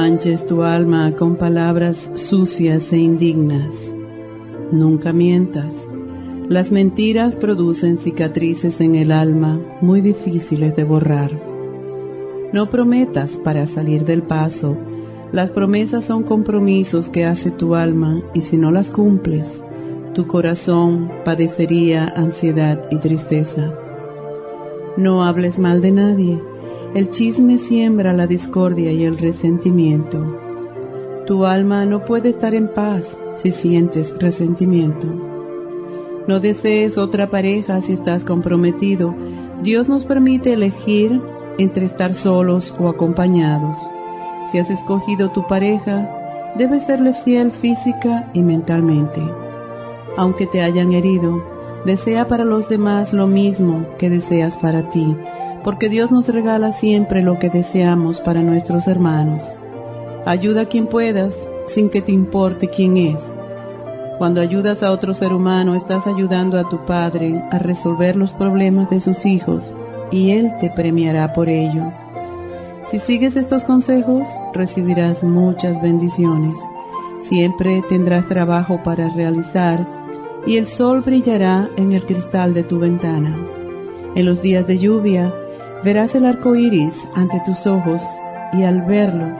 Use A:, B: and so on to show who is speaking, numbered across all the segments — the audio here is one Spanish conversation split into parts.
A: Manches tu alma con palabras sucias e indignas. Nunca mientas. Las mentiras producen cicatrices en el alma muy difíciles de borrar. No prometas para salir del paso. Las promesas son compromisos que hace tu alma y si no las cumples, tu corazón padecería ansiedad y tristeza. No hables mal de nadie el chisme siembra la discordia y el resentimiento. Tu alma no puede estar en paz si sientes resentimiento. No desees otra pareja si estás comprometido. Dios nos permite elegir entre estar solos o acompañados. Si has escogido tu pareja, debes serle fiel física y mentalmente. Aunque te hayan herido, desea para los demás lo mismo que deseas para ti porque Dios nos regala siempre lo que deseamos para nuestros hermanos. Ayuda a quien puedas sin que te importe quién es. Cuando ayudas a otro ser humano, estás ayudando a tu Padre a resolver los problemas de sus hijos y Él te premiará por ello. Si sigues estos consejos, recibirás muchas bendiciones. Siempre tendrás trabajo para realizar y el sol brillará en el cristal de tu ventana. En los días de lluvia, Verás el arco iris ante tus ojos y al verlo,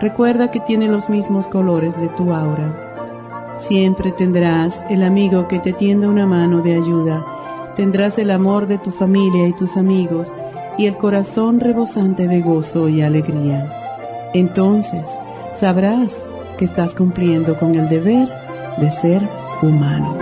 A: recuerda que tiene los mismos colores de tu aura. Siempre tendrás el amigo que te tienda una mano de ayuda, tendrás el amor de tu familia y tus amigos y el corazón rebosante de gozo y alegría. Entonces sabrás que estás cumpliendo con el deber de ser humano.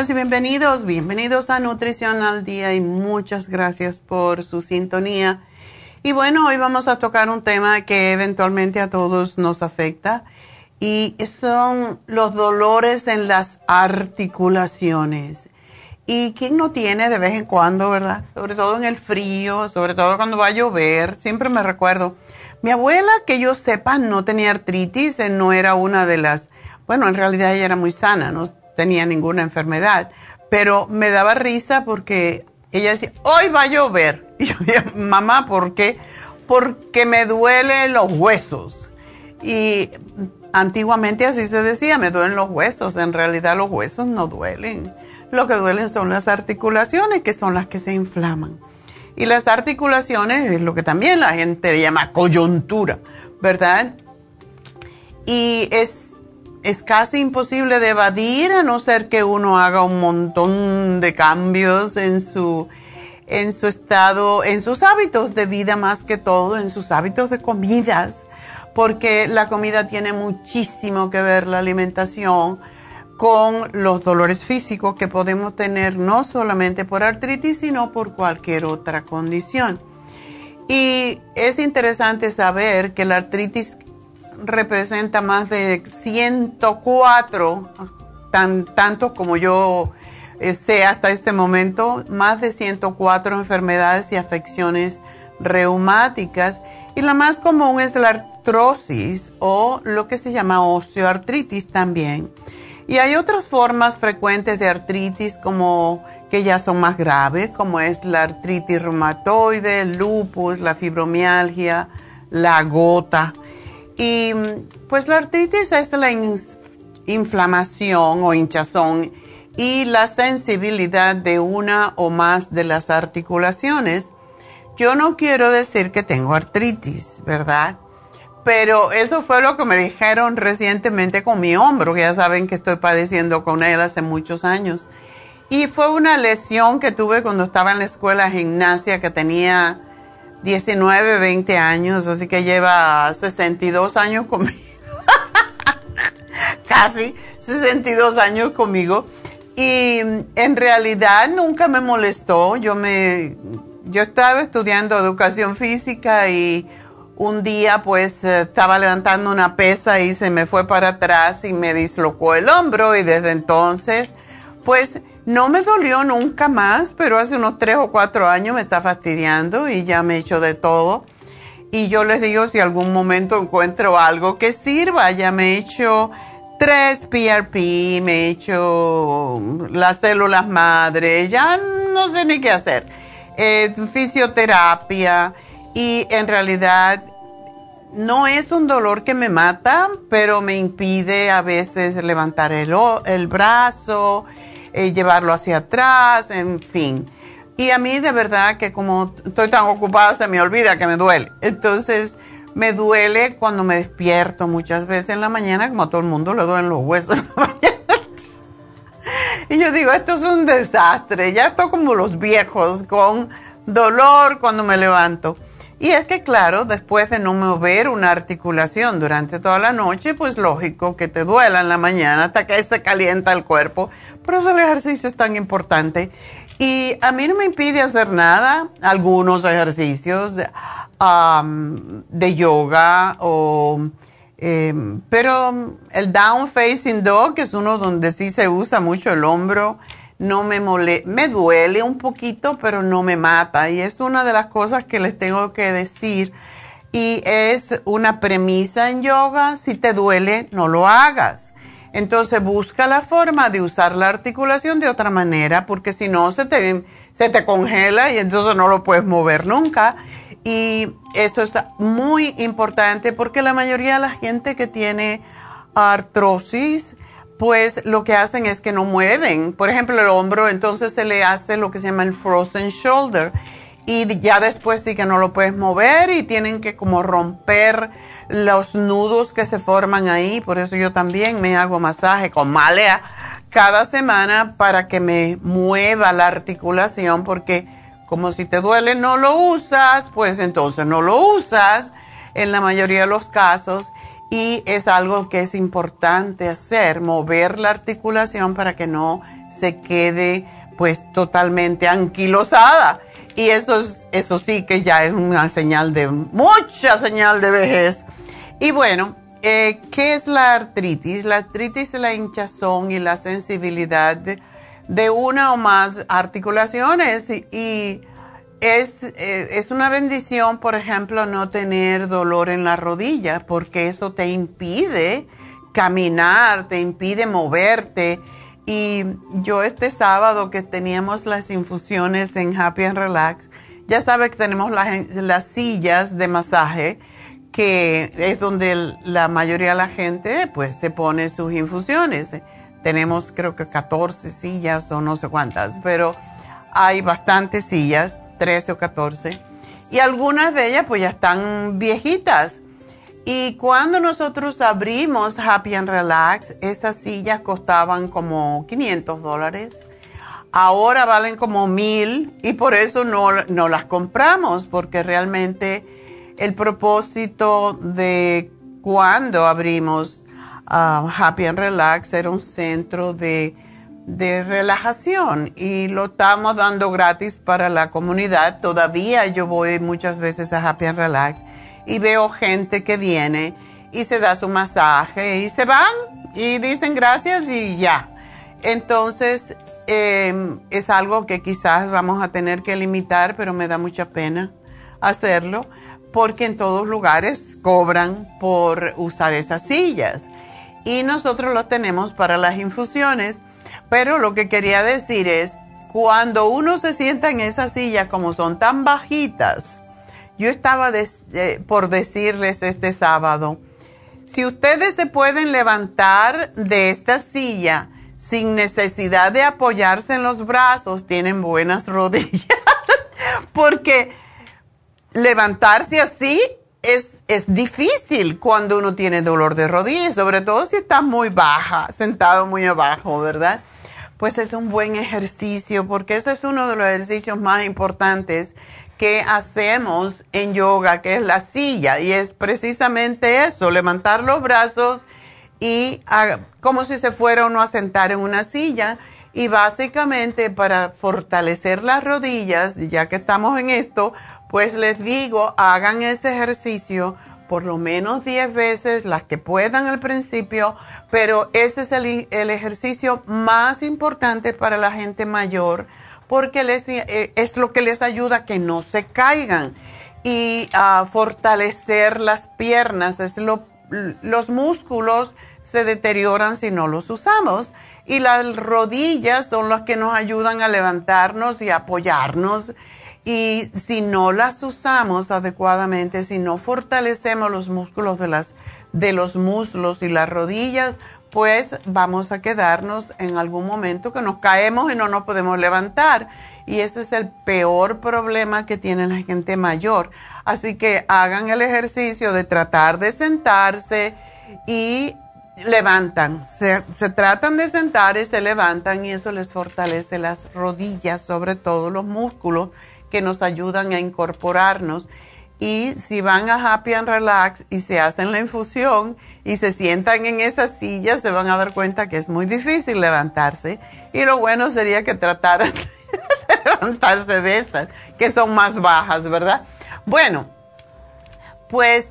B: Días y bienvenidos. Bienvenidos a Nutrición al Día y muchas gracias por su sintonía. Y bueno, hoy vamos a tocar un tema que eventualmente a todos nos afecta y son los dolores en las articulaciones. ¿Y quién no tiene de vez en cuando, verdad? Sobre todo en el frío, sobre todo cuando va a llover. Siempre me recuerdo. Mi abuela, que yo sepa, no tenía artritis, eh, no era una de las... Bueno, en realidad ella era muy sana, no tenía ninguna enfermedad, pero me daba risa porque ella decía, hoy va a llover. Y yo decía, mamá, ¿por qué? Porque me duelen los huesos. Y antiguamente así se decía, me duelen los huesos. En realidad los huesos no duelen.
A: lo que duelen son las articulaciones, que son las que se inflaman. Y las articulaciones es lo que también la gente llama coyuntura, ¿verdad? Y es, es casi imposible de evadir a no ser que uno haga un montón de cambios en su, en su estado, en sus hábitos de vida más que todo, en sus hábitos de comidas, porque la comida tiene muchísimo que ver, la alimentación, con los dolores físicos que podemos tener no solamente por artritis, sino por cualquier otra condición. Y es interesante saber que la artritis representa más de 104, tan, tantos como yo eh, sé hasta este momento, más de 104 enfermedades y afecciones reumáticas. Y la más común es la artrosis o lo que se llama osteoartritis también. Y hay otras formas frecuentes de artritis como que ya son más graves, como es la artritis reumatoide, el lupus, la fibromialgia, la gota. Y pues la artritis es la inflamación o hinchazón y la sensibilidad de una o más de las articulaciones. Yo no quiero decir que tengo artritis, ¿verdad? Pero eso fue lo que me dijeron recientemente con mi hombro, que ya saben que estoy padeciendo con él hace muchos años. Y fue una lesión que tuve cuando estaba en la escuela de gimnasia, que tenía 19, 20 años, así que lleva 62 años conmigo. Casi 62 años conmigo. Y en realidad nunca me molestó. Yo me yo estaba estudiando educación física y un día pues eh, estaba levantando una pesa y se me fue para atrás y me dislocó el hombro y desde entonces pues no me dolió nunca más, pero hace unos tres o cuatro años me está fastidiando y ya me he hecho de todo. Y yo les digo si algún momento encuentro algo que sirva, ya me he hecho tres PRP, me he hecho las células madre, ya no sé ni qué hacer. Eh, fisioterapia y en realidad no es un dolor que me mata, pero me impide a veces levantar el, el brazo, eh, llevarlo hacia atrás, en fin. Y a mí de verdad que como estoy tan ocupada se me olvida que me duele. Entonces me duele cuando me despierto muchas veces en la mañana, como a todo el mundo le duelen los huesos en la mañana. Y yo digo, esto es un desastre, ya estoy como los viejos, con dolor cuando me levanto. Y es que, claro, después de no mover una articulación durante toda la noche, pues lógico que te duela en la mañana hasta que se calienta el cuerpo. Por eso el ejercicio es tan importante. Y a mí no me impide hacer nada, algunos ejercicios de yoga o... Em, pero el down facing dog, que es uno donde sí se usa mucho el hombro, no me mole me duele un poquito, pero no me mata. Y es una de las cosas que les tengo que decir. Y es una premisa en yoga, si te duele, no lo hagas. Entonces busca la forma de usar la articulación de otra manera, porque si no se te, se te congela y entonces no lo puedes mover nunca. Y eso es muy importante porque la mayoría de la gente que tiene artrosis, pues lo que hacen es que no mueven. Por ejemplo, el hombro, entonces se le hace lo que se llama el frozen shoulder. Y ya después sí que no lo puedes mover y tienen que como romper los nudos que se forman ahí. Por eso yo también me hago masaje con malea cada semana para que me mueva la articulación porque como si te duele no lo usas, pues entonces no lo usas en la mayoría de los casos y es algo que es importante hacer, mover la articulación para que no se quede pues totalmente anquilosada. Y eso, es, eso sí que ya es una señal de, mucha señal de vejez. Y bueno, eh, ¿qué es la artritis? La artritis es la hinchazón y la sensibilidad de, una o más articulaciones y es, eh, es, una bendición, por ejemplo, no tener dolor en la rodilla, porque eso te impide caminar, te impide moverte. Y yo este sábado que teníamos las infusiones en Happy and Relax, ya sabe que tenemos las, las sillas de masaje, que es donde la mayoría de la gente pues se pone sus infusiones. tenemos creo que 14 sillas o no sé cuántas, pero hay bastantes sillas, 13 o 14, y algunas de ellas pues ya están viejitas. Y cuando nosotros abrimos Happy and Relax, esas sillas costaban como 500 dólares. Ahora valen como mil y por eso no, no las compramos, porque realmente el propósito de cuando abrimos uh, Happy and Relax era un centro de, de relajación y lo estamos dando gratis para la comunidad. Todavía yo voy muchas veces a Happy and Relax y veo gente que viene y se da su masaje y se van y dicen gracias y ya. Entonces em, es algo que quizás vamos a tener que limitar, pero me da mucha pena hacerlo porque en todos lugares cobran por usar esas sillas y nosotros lo tenemos para las infusiones. Pero lo que quería decir es, cuando uno se sienta en esa silla como son tan bajitas, yo estaba eh, por decirles este sábado, si ustedes se pueden levantar de esta silla sin necesidad de apoyarse en los brazos, tienen buenas rodillas, porque levantarse así es, es difícil cuando uno tiene dolor de rodillas, sobre todo si está muy baja, sentado muy abajo, ¿verdad? Pues es un buen ejercicio porque ese es uno de los ejercicios más importantes que hacemos en yoga, que es la silla, y es precisamente eso, levantar los brazos y como si se fuera uno a sentar en una silla. Y básicamente para fortalecer las rodillas, ya que estamos en esto, pues les digo, hagan ese ejercicio por lo menos 10 veces, las que puedan al principio, pero ese es el, ejercicio más importante para la gente mayor porque les, eh, es lo que les ayuda a que no se caigan y a fortalecer las piernas. Es los músculos se deterioran si no los usamos y las rodillas son las que nos ayudan a levantarnos y apoyarnos y si no las usamos adecuadamente, si no fortalecemos los músculos de, las, de los muslos y las rodillas, pues vamos a quedarnos en algún momento que nos caemos y no nos podemos levantar. Y ese es el peor problema que tiene la gente mayor. Así que hagan el ejercicio de tratar de sentarse y levantan. Se, se, tratan de sentar y se levantan y eso les fortalece las rodillas, sobre todo los músculos que nos ayudan a incorporarnos. Y si van a Happy and Relax y se hacen la infusión y se sientan en esa silla, se van a dar cuenta que es muy difícil levantarse. Y lo bueno sería que trataran de levantarse de esas, que son más bajas, ¿verdad? Bueno, pues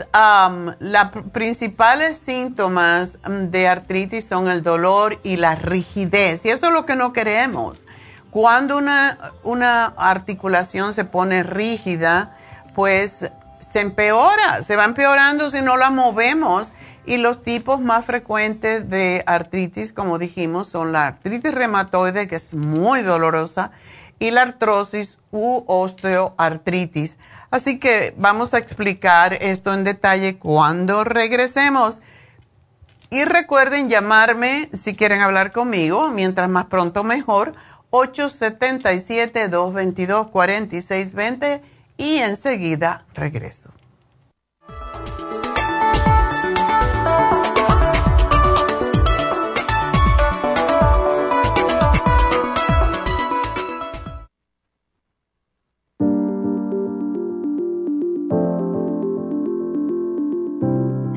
A: los principales síntomas de artritis son el dolor y la rigidez. Y eso es lo que no queremos. Cuando una, una articulación se pone rígida, pues se empeora, se va empeorando si no la movemos. Y los tipos más frecuentes de artritis, como dijimos, son la artritis reumatoide, que es muy dolorosa, y la artrosis u osteoartritis. Así que vamos a explicar esto en detalle cuando regresemos. Y recuerden llamarme si quieren hablar conmigo, mientras más pronto mejor 877-222-4620 y enseguida regreso.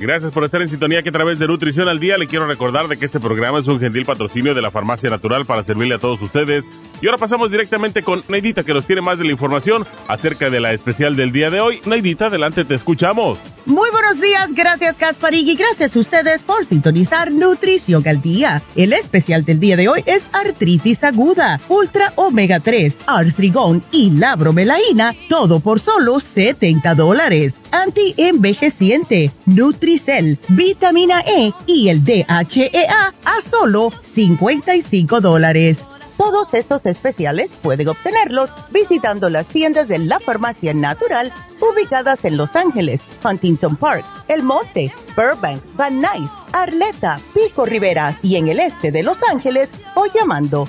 C: Gracias por estar en sintonía que a través de Nutrición al Día le quiero recordar de que este programa es un gentil patrocinio de la Farmacia Natural para servirle a todos ustedes. Y ahora pasamos directamente con Neidita que nos tiene más de la información acerca de la especial del día de hoy. Neidita, adelante, te escuchamos.
D: Muy buenos días, gracias Casparig y gracias a ustedes por sintonizar Nutrición al Día. El especial del día de hoy es artritis aguda, ultra omega 3, artrigón y la bromelaína, todo por solo 70 dólares. Anti-envejeciente, Nutricel, vitamina E y el DHEA a solo 55 dólares. Todos estos especiales pueden obtenerlos visitando las tiendas de la Farmacia Natural ubicadas en Los Ángeles, Huntington Park, El Monte, Burbank, Van Nuys, Arleta, Pico Rivera y en el este de Los Ángeles o llamando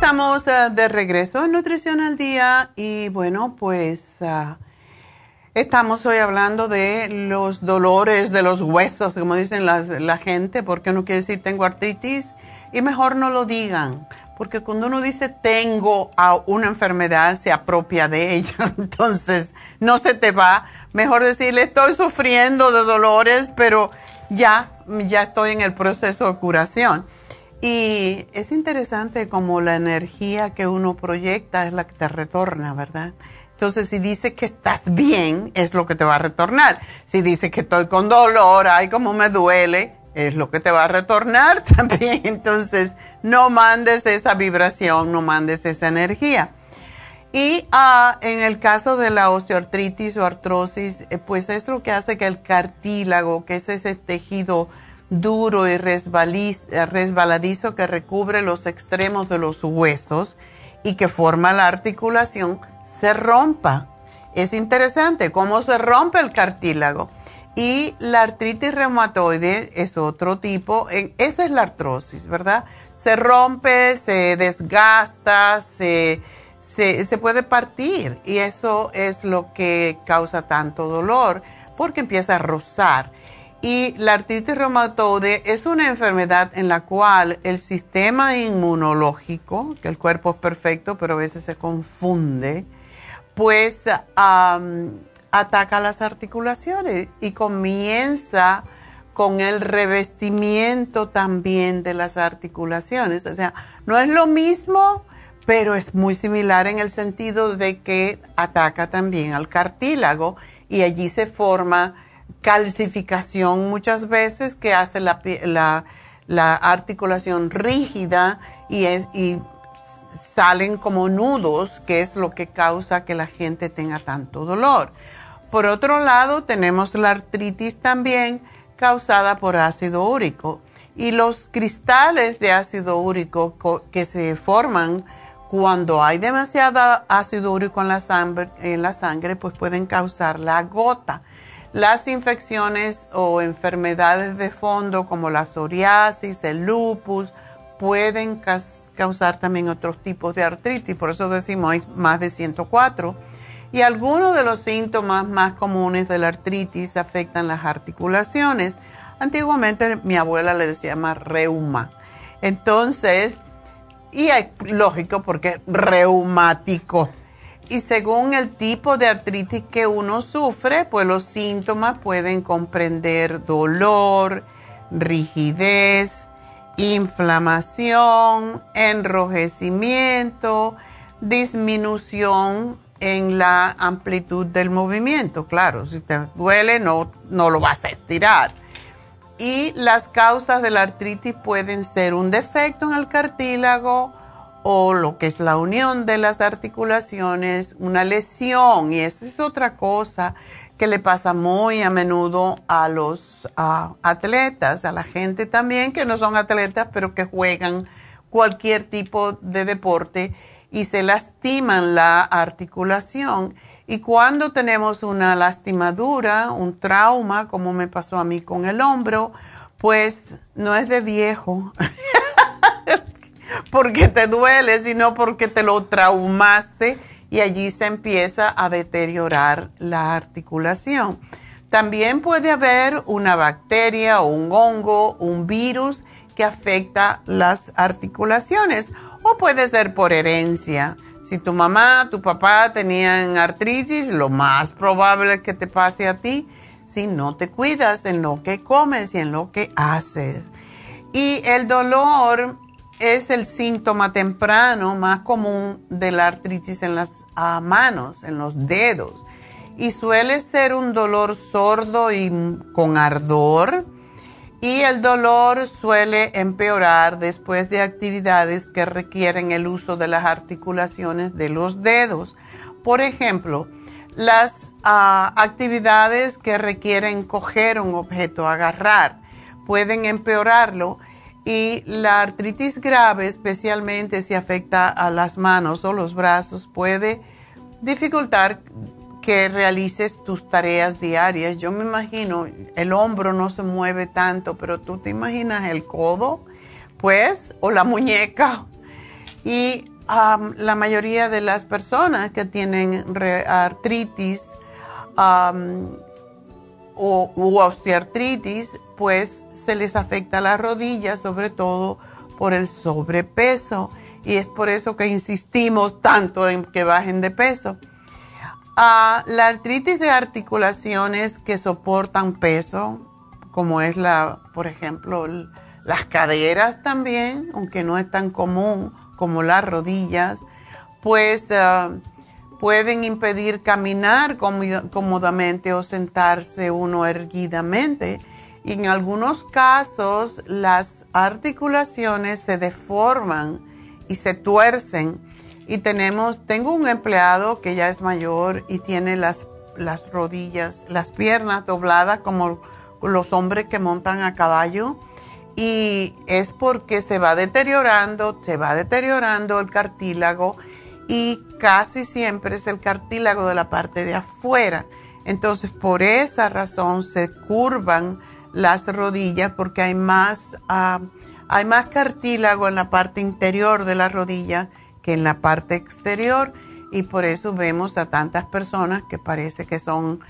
A: Estamos eh, de regreso en Nutrición al Día y bueno, pues ah, estamos hoy hablando de los dolores de los huesos, como dicen la gente, porque uno quiere decir tengo artritis y mejor no lo digan, porque cuando uno dice tengo a una enfermedad se apropia de ella, entonces no se te va, mejor decirle estoy sufriendo de dolores, pero ya, ya estoy en el proceso de curación. Y es interesante como la energía que uno proyecta es la que te retorna, ¿verdad? Entonces, si dice que estás bien, es lo que te va a retornar. Si dice que estoy con dolor, ay, como me duele, es lo que te va a retornar también. Entonces, no mandes esa vibración, no mandes esa energía. Y ah, en el caso de la osteoartritis o artrosis, eh, pues es lo que hace que el cartílago, que es ese tejido duro y resbaladizo que recubre los extremos de los huesos y que forma la articulación, se rompa. Es interesante cómo se rompe el cartílago. Y la artritis reumatoide es otro tipo, esa es la artrosis, ¿verdad? Se rompe, se desgasta, se, se puede partir y eso es lo que causa tanto dolor porque empieza a rozar. Y la artritis reumatoide es una enfermedad en la cual el sistema inmunológico, que el cuerpo es perfecto, pero a veces se confunde, pues ataca las articulaciones y comienza con el revestimiento también de las articulaciones. O sea, no es lo mismo, pero es muy similar en el sentido de que ataca también al cartílago y allí se forma calcificación muchas veces que hace la, la, articulación rígida y, salen como nudos, que es lo que causa que la gente tenga tanto dolor. Por otro lado, tenemos la artritis también causada por ácido úrico y los cristales de ácido úrico que se forman cuando hay demasiado ácido úrico en la sangre pues pueden causar la gota las infecciones o enfermedades de fondo como la psoriasis, el lupus, pueden causar también otros tipos de artritis, por eso decimos hay más de 104. Y algunos de los síntomas más comunes de la artritis afectan las articulaciones. Antiguamente mi abuela le decía más reuma. Entonces, y es lógico porque reumático. Y según el tipo de artritis que uno sufre, pues los síntomas pueden comprender dolor, rigidez, inflamación, enrojecimiento, disminución en la amplitud del movimiento. Claro, si te duele no, no lo vas a estirar. Y las causas de la artritis pueden ser un defecto en el cartílago o lo que es la unión de las articulaciones, una lesión. Y esa es otra cosa que le pasa muy a menudo a los atletas, a la gente también que no son atletas, pero que juegan cualquier tipo de deporte y se lastiman la articulación. Y cuando tenemos una lastimadura, un trauma, como me pasó a mí con el hombro, pues no es de viejo, porque te duele, sino porque te lo traumaste y allí se empieza a deteriorar la articulación. También puede haber una bacteria o un hongo, un virus que afecta las articulaciones o puede ser por herencia. Si tu mamá, tu papá tenían artritis, lo más probable es que te pase a ti si no te cuidas en lo que comes y en lo que haces. Y el dolor es el síntoma temprano más común de la artritis en las manos, en los dedos. Y suele ser un dolor sordo y con ardor y el dolor suele empeorar después de actividades que requieren el uso de las articulaciones de los dedos. Por ejemplo, las actividades que requieren coger un objeto, agarrar, pueden empeorarlo y la artritis grave, especialmente si afecta a las manos o los brazos, puede dificultar que realices tus tareas diarias. Yo me imagino, el hombro no se mueve tanto, pero tú te imaginas el codo, pues, o la muñeca. Y la mayoría de las personas que tienen artritis o osteoartritis, pues se les afecta la rodilla, sobre todo por el sobrepeso. Y es por eso que insistimos tanto en que bajen de peso la artritis de articulaciones que soportan peso, como es la, por ejemplo, las caderas también, aunque no es tan común como las rodillas, pues ah, pueden impedir caminar cómodamente o sentarse uno erguidamente. Y en algunos casos las articulaciones se deforman y se tuercen y tenemos, tengo un empleado que ya es mayor y tiene las, las rodillas, las piernas dobladas como los hombres que montan a caballo. Y es porque se va deteriorando, se va deteriorando el cartílago y casi siempre es el cartílago de la parte de afuera. Entonces, por esa razón se curvan las rodillas porque hay más, ah, hay más cartílago en la parte interior de la rodilla que en la parte exterior y por eso vemos a tantas personas que parece que son,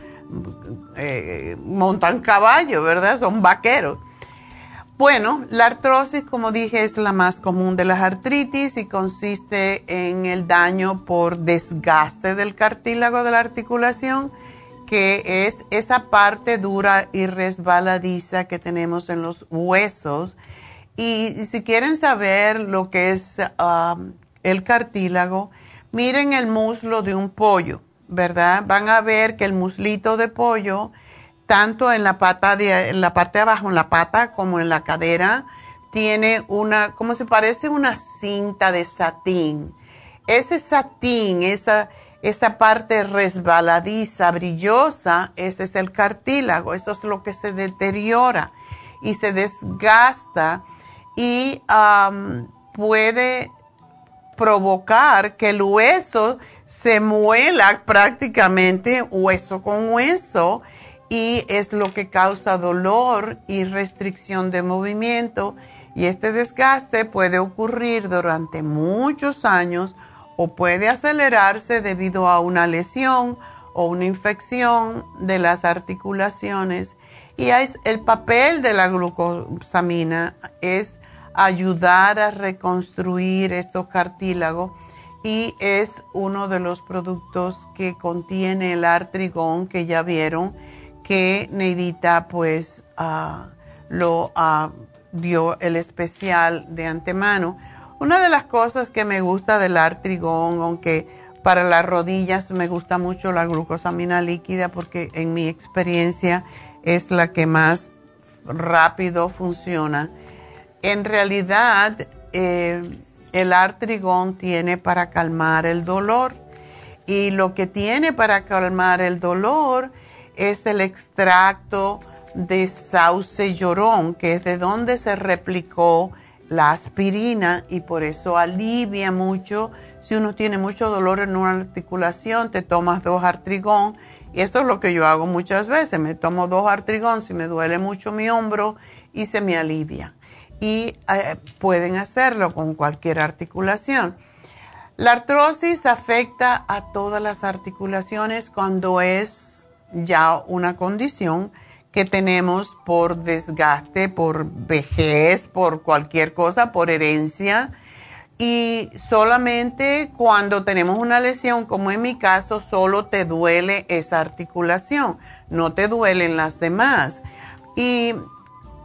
A: eh, montan caballo, ¿verdad? Son vaqueros. Bueno, la artrosis, como dije, es la más común de las artritis y consiste en el daño por desgaste del cartílago de la articulación, que es esa parte dura y resbaladiza que tenemos en los huesos. Y si quieren saber lo que es um, el cartílago, miren el muslo de un pollo, ¿verdad? Van a ver que el muslito de pollo, tanto en la pata de, en la parte de abajo, en la pata como en la cadera, tiene una, como se parece una cinta de satín. Ese satín, esa, esa parte resbaladiza, brillosa, ese es el cartílago, eso es lo que se deteriora y se desgasta y puede provocar que el hueso se muela prácticamente hueso con hueso y es lo que causa dolor y restricción de movimiento. Y este desgaste puede ocurrir durante muchos años o puede acelerarse debido a una lesión o una infección de las articulaciones. Y el papel de la glucosamina es ayudar a reconstruir estos cartílagos y es uno de los productos que contiene el artrigón que ya vieron que Neidita pues ah, lo ah, dio el especial de antemano. Una de las cosas que me gusta del artrigón, aunque para las rodillas me gusta mucho la glucosamina líquida porque en mi experiencia es la que más rápido funciona. En realidad, eh, el artrigón tiene para calmar el dolor y lo que tiene para calmar el dolor es el extracto de sauce llorón, que es de donde se replicó la aspirina y por eso alivia mucho. Si uno tiene mucho dolor en una articulación, te tomas dos artrigón y eso es lo que yo hago muchas veces. Me tomo dos artrigón si me duele mucho mi hombro y se me alivia. Y eh, pueden hacerlo con cualquier articulación. La artrosis afecta a todas las articulaciones cuando es ya una condición que tenemos por desgaste, por vejez, por cualquier cosa, por herencia y solamente cuando tenemos una lesión, como en mi caso, solo te duele esa articulación, no te duelen las demás. Y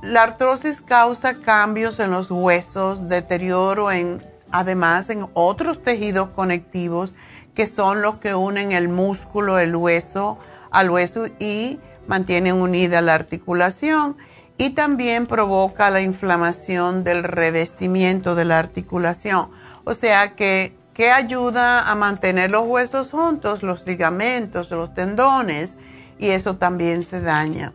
A: la artrosis causa cambios en los huesos, deterioro en, además en otros tejidos conectivos que son los que unen el músculo, el hueso al hueso y mantienen unida la articulación y también provoca la inflamación del revestimiento de la articulación. O sea que, que ayuda a mantener los huesos juntos, los ligamentos, los tendones, y eso también se daña.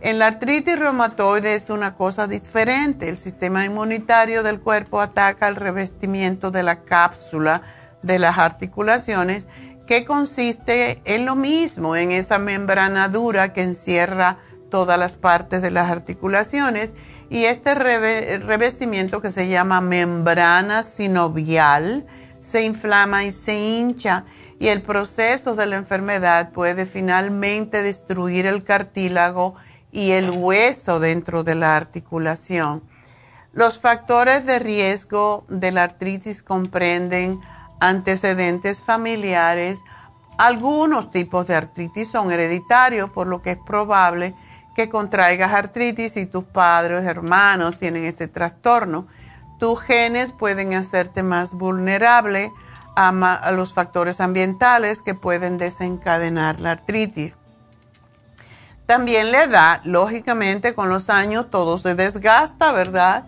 A: En la artritis reumatoide es una cosa diferente. El sistema inmunitario del cuerpo ataca el revestimiento de la cápsula de las articulaciones, que consiste en lo mismo, en esa membrana dura que encierra todas las partes de las articulaciones y este revestimiento que se llama membrana sinovial se inflama y se hincha y el proceso de la enfermedad puede finalmente destruir el cartílago y el hueso dentro de la articulación. Los factores de riesgo de la artritis comprenden antecedentes familiares. Algunos tipos de artritis son hereditarios, por lo que es probable que contraigas artritis y tus padres, hermanos tienen este trastorno. Tus genes pueden hacerte más vulnerable a, los factores ambientales que pueden desencadenar la artritis. También la edad, lógicamente con los años todo se desgasta, ¿verdad?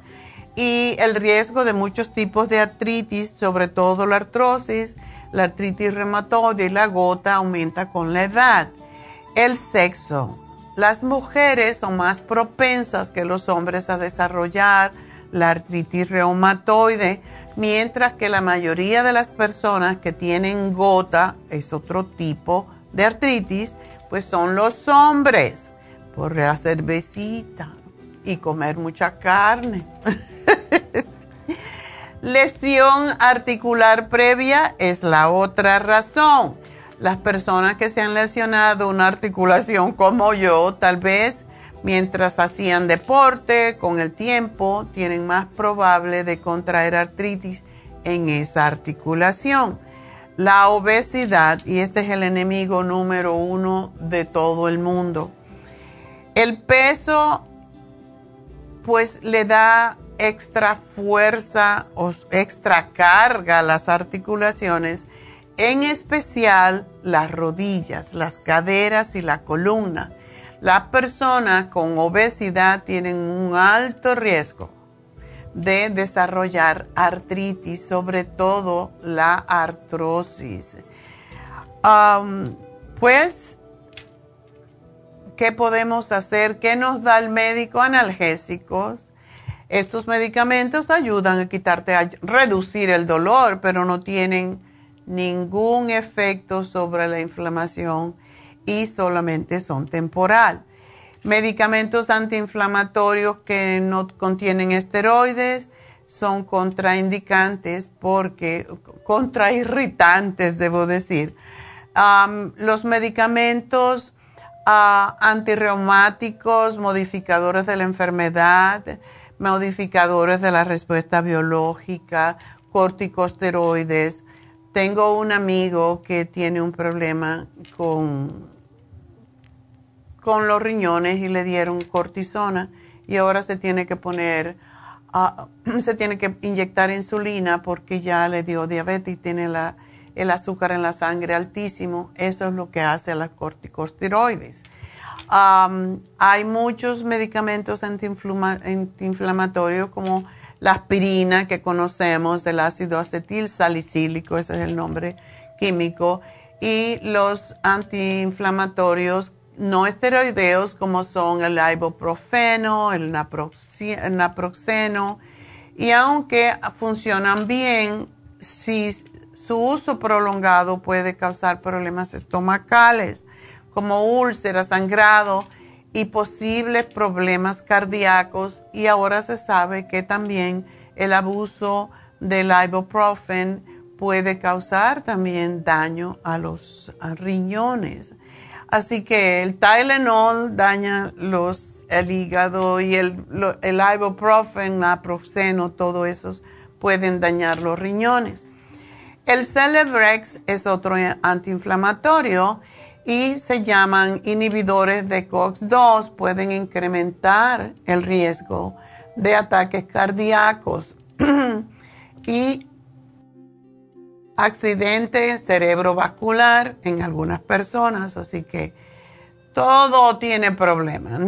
A: Y el riesgo de muchos tipos de artritis, sobre todo la artrosis, la artritis reumatoide y la gota aumenta con la edad. El sexo, las mujeres son más propensas que los hombres a desarrollar la artritis reumatoide, mientras que la mayoría de las personas que tienen gota, es otro tipo de artritis, pues son los hombres, por la cervecita y comer mucha carne. Lesión articular previa es la otra razón las personas que se han lesionado una articulación como yo, tal vez mientras hacían deporte, con el tiempo, tienen más probable de contraer artritis en esa articulación. La obesidad, y este es el enemigo número uno de todo el mundo. El peso, pues le da extra fuerza o extra carga a las articulaciones en especial las rodillas, las caderas y la columna. Las personas con obesidad tienen un alto riesgo de desarrollar artritis, sobre todo la artrosis. pues, ¿qué podemos hacer? ¿Qué nos da el médico? Analgésicos. Estos medicamentos ayudan a quitarte, a reducir el dolor, pero no tienen ningún efecto sobre la inflamación y solamente son temporal. Medicamentos antiinflamatorios que no contienen esteroides son contraindicantes porque, contrairritantes debo decir. los medicamentos antirreumáticos, modificadores de la enfermedad, modificadores de la respuesta biológica, corticosteroides, tengo un amigo que tiene un problema con, con los riñones y le dieron cortisona y ahora se tiene que poner, se tiene que inyectar insulina porque ya le dio diabetes y tiene la, el azúcar en la sangre altísimo. Eso es lo que hace las corticosteroides. hay muchos medicamentos antiinflamatorios como la aspirina que conocemos, el ácido acetil salicílico, ese es el nombre químico, y los antiinflamatorios no esteroideos como son el ibuprofeno, el naproxeno, y aunque funcionan bien, si su uso prolongado puede causar problemas estomacales como úlceras, sangrado y posibles problemas cardíacos. Y ahora se sabe que también el abuso del ibuprofen puede causar también daño a los riñones. Así que el Tylenol daña los, el hígado y el, el ibuprofen, naproxeno, todo eso pueden dañar los riñones. El Celebrex es otro antiinflamatorio y se llaman inhibidores de COX-2. Pueden incrementar el riesgo de ataques cardíacos y accidente cerebrovascular en algunas personas, así que todo tiene problemas.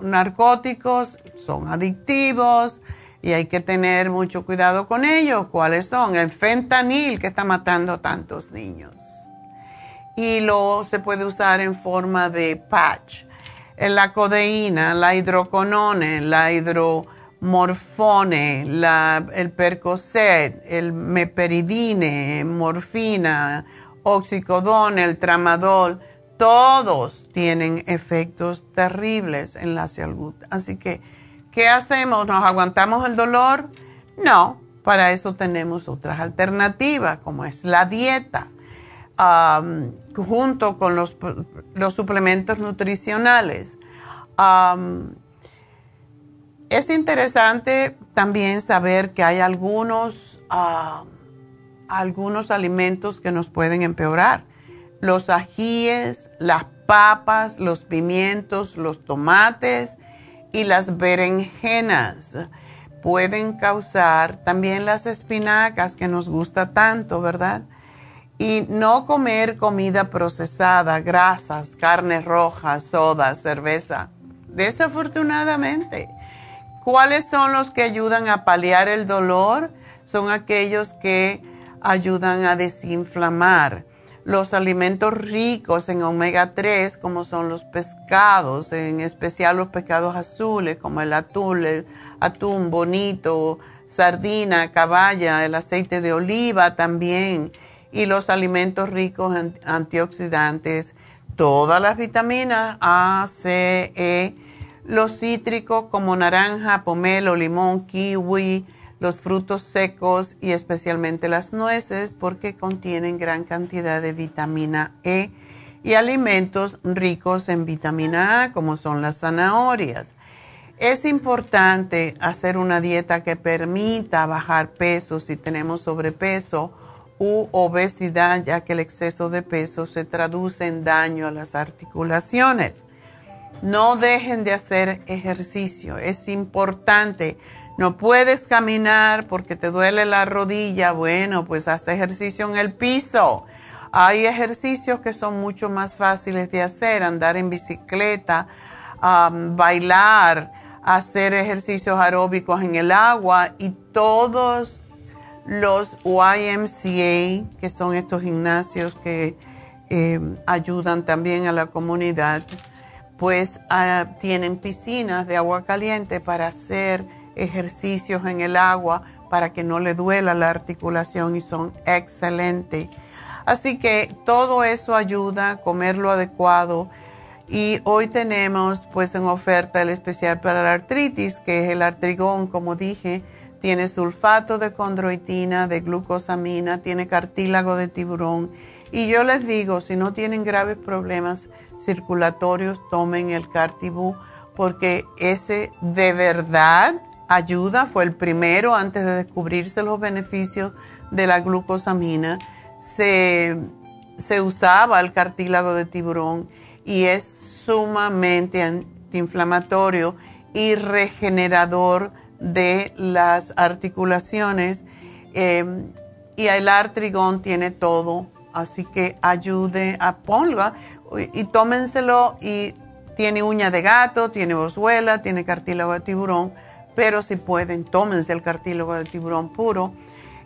A: narcóticos son adictivos y hay que tener mucho cuidado con ellos. ¿Cuáles son? El fentanil que está matando a tantos niños. Y lo se puede usar en forma de patch. La codeína, la hidroconone, la hidro morfone, el percocet, el meperidine, morfina, oxicodona, el tramadol, todos tienen efectos terribles en la salud. Así que, ¿qué hacemos? ¿Nos aguantamos el dolor? No, para eso tenemos otras alternativas, como es la dieta, junto con los, suplementos nutricionales. Es interesante también saber que hay algunos, algunos alimentos que nos pueden empeorar. Los ajíes, las papas, los pimientos, los tomates y las berenjenas pueden causar también las espinacas que nos gusta tanto, ¿verdad? Y no comer comida procesada, grasas, carnes rojas, soda, cerveza. Desafortunadamente ¿Cuáles son los que ayudan a paliar el dolor? Son aquellos que ayudan a desinflamar. Los alimentos ricos en omega 3, como son los pescados, en especial los pescados azules, como el atún, el atún bonito, sardina, caballa, el aceite de oliva también, y los alimentos ricos en antioxidantes, todas las vitaminas A, C, E, los cítricos como naranja, pomelo, limón, kiwi, los frutos secos y especialmente las nueces porque contienen gran cantidad de vitamina E y alimentos ricos en vitamina A como son las zanahorias. Es importante hacer una dieta que permita bajar peso si tenemos sobrepeso u obesidad, ya que el exceso de peso se traduce en daño a las articulaciones. No dejen de hacer ejercicio, es importante. No puedes caminar porque te duele la rodilla, bueno, pues haz ejercicio en el piso. Hay ejercicios que son mucho más fáciles de hacer, andar en bicicleta, bailar, hacer ejercicios aeróbicos en el agua y todos los YMCA, que son estos gimnasios que eh, ayudan también a la comunidad pues ah, tienen piscinas de agua caliente para hacer ejercicios en el agua para que no le duela la articulación y son excelentes. Así que todo eso ayuda a comer lo adecuado. Y hoy tenemos pues en oferta el especial para la artritis, que es el artrigón, como dije, tiene sulfato de condroitina, de glucosamina, tiene cartílago de tiburón. Y yo les digo, si no tienen graves problemas, circulatorios tomen el Cartibú porque ese de verdad ayuda, fue el primero antes de descubrirse los beneficios de la glucosamina. se, usaba el cartílago de tiburón y es sumamente antiinflamatorio y regenerador de las articulaciones. Em, y el artrigón tiene todo, así que ayude a ponlo y tómenselo y tiene uña de gato, tiene boswellia, tiene cartílago de tiburón, pero si pueden, tómense el cartílago de tiburón puro.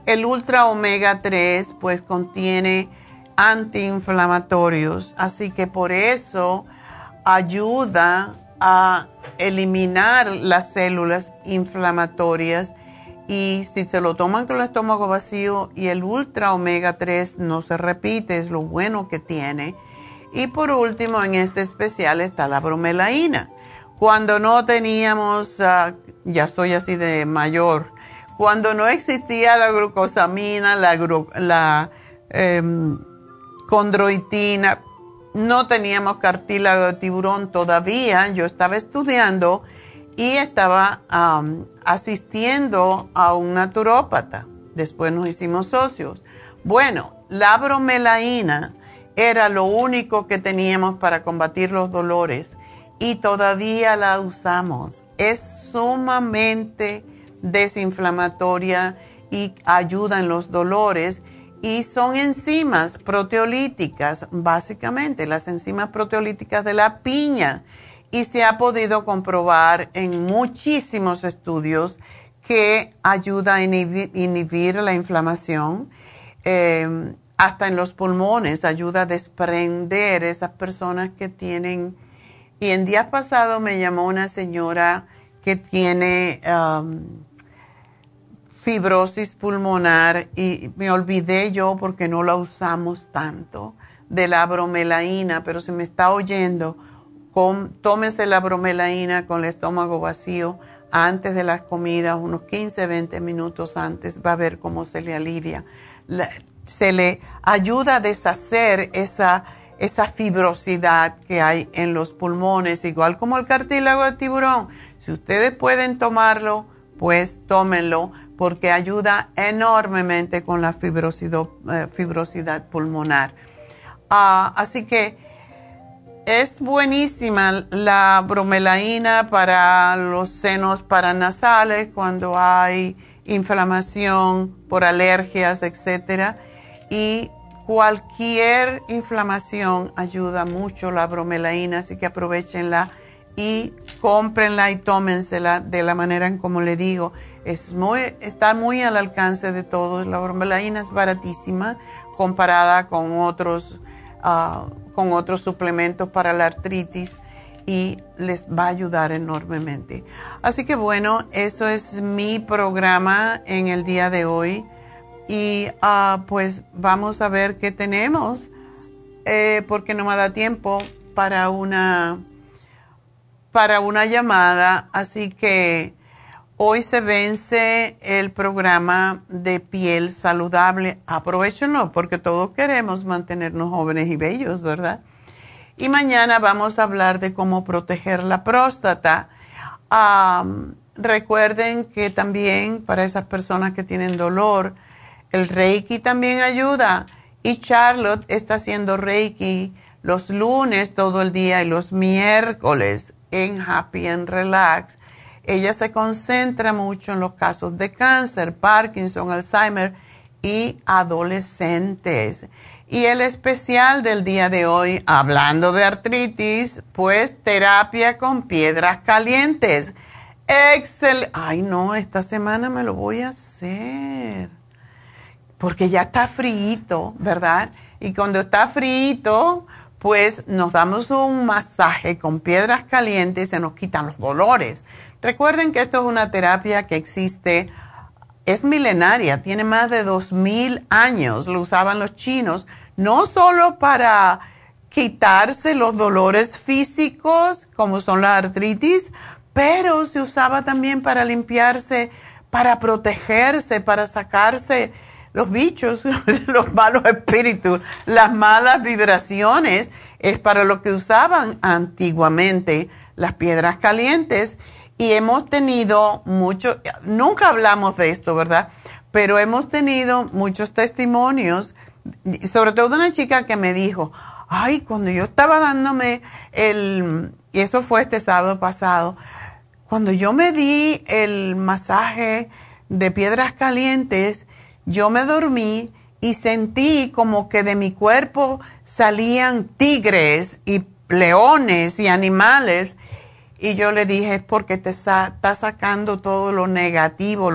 A: El ultra omega 3 pues contiene antiinflamatorios, así que por eso ayuda a eliminar las células inflamatorias y si se lo toman con el estómago vacío y el ultra omega 3 no se repite, es lo bueno que tiene. Y por último, en este especial está la bromelaína. Cuando no teníamos, ah, ya soy así de mayor, cuando no existía la glucosamina, la, la em, condroitina, no teníamos cartílago de tiburón todavía, yo estaba estudiando y estaba asistiendo a un naturópata. Después nos hicimos socios. Bueno, la bromelaína era lo único que teníamos para combatir los dolores y todavía la usamos. Es sumamente desinflamatoria y ayuda en los dolores y son enzimas proteolíticas, básicamente las enzimas proteolíticas de la piña. Y se ha podido comprobar en muchísimos estudios que ayuda a inhibir, la inflamación, em, hasta en los pulmones, ayuda a desprender esas personas que tienen... Y en días pasados me llamó una señora que tiene fibrosis pulmonar y me olvidé yo porque no la usamos tanto de la bromelaína, pero si me está oyendo, tómese la bromelaína con el estómago vacío antes de las comidas, unos 15, 20 minutos antes, va a ver cómo se le alivia. se le ayuda a deshacer esa, esa fibrosidad que hay en los pulmones, igual como el cartílago de tiburón. Si ustedes pueden tomarlo, pues tómenlo porque ayuda enormemente con la fibrosidad, eh, pulmonar. Ah, así que es buenísima la bromelaína para los senos paranasales cuando hay inflamación por alergias, etc. Y cualquier inflamación ayuda mucho la bromelaína, así que aprovechenla y cómprenla y tómensela de la manera en como le digo. Es muy, está muy al alcance de todos. La bromelaína es baratísima comparada con otros ah, con otros suplementos para la artritis y les va a ayudar enormemente. Así que bueno, eso es mi programa en el día de hoy y ah, pues vamos a ver qué tenemos eh, porque no me da tiempo para una para una llamada, así que Hoy se vence el programa de piel saludable. Aprovechenlo porque todos queremos mantenernos jóvenes y bellos, ¿verdad? Y mañana vamos a hablar de cómo proteger la próstata. recuerden que también para esas personas que tienen dolor, el Reiki también ayuda. Y Charlotte está haciendo Reiki los lunes todo el día y los miércoles en Happy and Relax ella se concentra mucho en los casos de cáncer, Parkinson, Alzheimer y adolescentes. Y el especial del día de hoy, hablando de artritis, pues terapia con piedras calientes. Excel. Ay, no, esta semana me lo voy a hacer. Porque ya está frío, ¿verdad? Y cuando está frío, pues nos damos un masaje con piedras calientes y se nos quitan los dolores. Recuerden que esto es una terapia que existe, es milenaria, tiene más de 2.000 años, lo usaban los chinos, no solo para quitarse los dolores físicos, como son la artritis, pero se usaba también para limpiarse, para protegerse, para sacarse los bichos, los malos espíritus, las malas vibraciones, es para lo que usaban antiguamente las piedras calientes y hemos tenido mucho, nunca hablamos de esto, ¿verdad? Pero hemos tenido muchos testimonios sobre todo una chica que me dijo, ay, cuando yo estaba dándome el, y eso fue este sábado pasado, cuando yo me di el masaje de piedras calientes, yo me dormí y sentí como que de mi cuerpo salían tigres y leones y animales. Y yo le dije, es porque te está sacando todo lo negativo,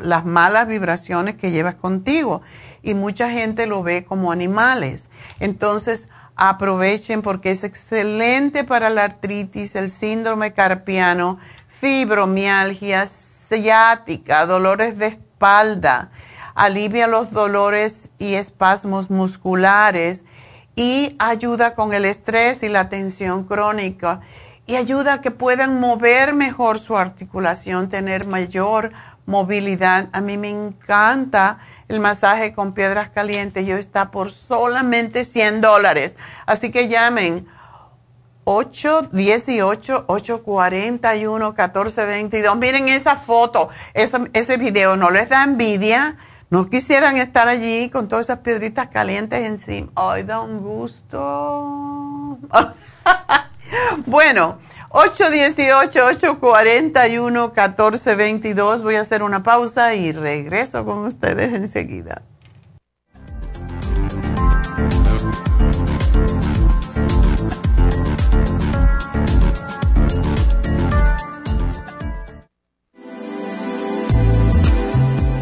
A: las malas vibraciones que llevas contigo. Y mucha gente lo ve como animales. Entonces, aprovechen porque es excelente para la artritis, el síndrome carpiano, fibromialgia, ciática, dolores de espalda, alivia los dolores y espasmos musculares y ayuda con el estrés y la tensión crónica y ayuda a que puedan mover mejor su articulación, tener mayor movilidad. A mí me encanta el masaje con piedras calientes. Yo está por solamente 100 dólares. Así que llamen 818-841-1422. Miren esa foto, ese video. ¿No les da envidia? ¿No quisieran estar allí con todas esas piedritas calientes encima? Ay, da un gusto. bueno. 818-841-1422. Voy a hacer una pausa y regreso con ustedes enseguida.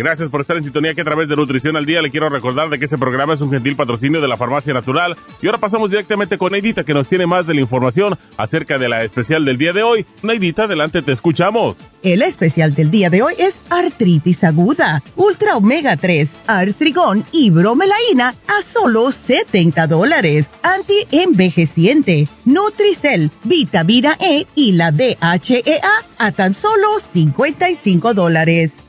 C: Gracias por estar en sintonía que a través de Nutrición al Día le quiero recordar de que este programa es un gentil patrocinio de la Farmacia Natural. Y ahora pasamos directamente con Neidita que nos tiene más de la información acerca de la especial del día de hoy. Neidita, adelante, te escuchamos.
D: El especial del día de hoy es artritis aguda, ultra omega 3, artrigón y bromelaína a solo 70 dólares. Anti-envejeciente, Nutricel, vitamina E y la DHEA a tan solo 55 dólares.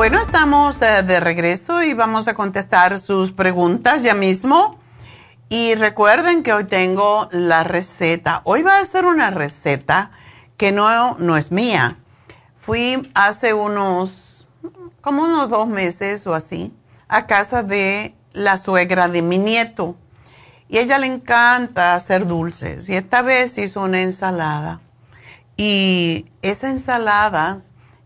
A: Bueno, estamos eh, de regreso y vamos a contestar sus preguntas ya mismo. Y recuerden que hoy tengo la receta. Hoy va a ser una receta que no, no es mía. Fui hace unos, como unos dos meses o así, a casa de la suegra de mi nieto. Y ella le encanta hacer dulces. Y esta vez hizo una ensalada. Y esa ensalada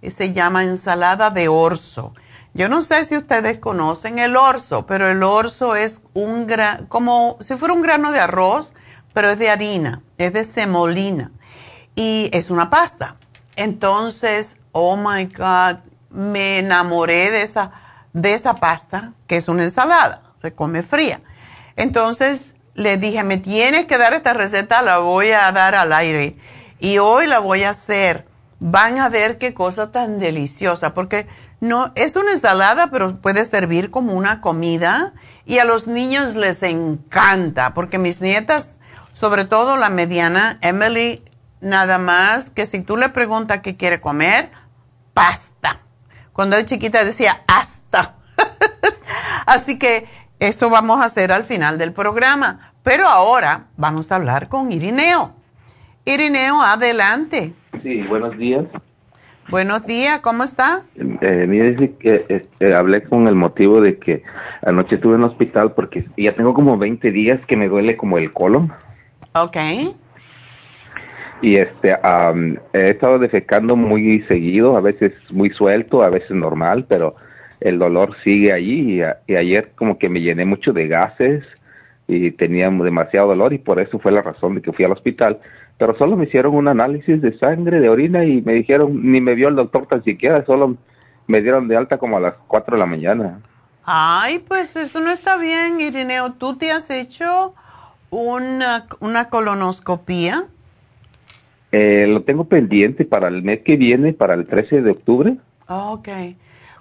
A: se llama ensalada de orzo. Yo no sé si ustedes conocen el orzo, pero el orzo es un gran, como si fuera un grano de arroz, pero es de harina, es de semolina y es una pasta. Entonces, oh my God, me enamoré de esa, de esa pasta, que es una ensalada, se come fría. Entonces le dije, me tienes que dar esta receta, la voy a dar al aire. Y hoy la voy a hacer. Van a ver qué cosa tan deliciosa, porque no, es una ensalada, pero puede servir como una comida y a los niños les encanta, porque mis nietas, sobre todo la mediana, Emily, nada más que si tú le preguntas qué quiere comer, pasta. Cuando era chiquita decía hasta. Así que eso vamos a hacer al final del programa. Pero ahora vamos a hablar con Irineo. Irineo, adelante.
E: Sí, buenos días.
A: Buenos días, ¿cómo está?
E: Eh, mire, que este, hablé con el motivo de que anoche estuve en el hospital porque ya tengo como 20 días que me duele como el colon.
A: Ok.
E: Y este, he estado defecando muy seguido, a veces muy suelto, a veces normal, pero el dolor sigue allí y, ayer como que me llené mucho de gases y tenía demasiado dolor y por eso fue la razón de que fui al hospital pero solo me hicieron un análisis de sangre, de orina y me dijeron, ni me vio el doctor tan siquiera, solo me dieron de alta como a las 4 de la mañana.
A: Ay, pues eso no está bien, Irineo. ¿Tú te has hecho una, una colonoscopía?
E: Eh, lo tengo pendiente para el mes que viene, para el 13 de octubre.
A: Ok.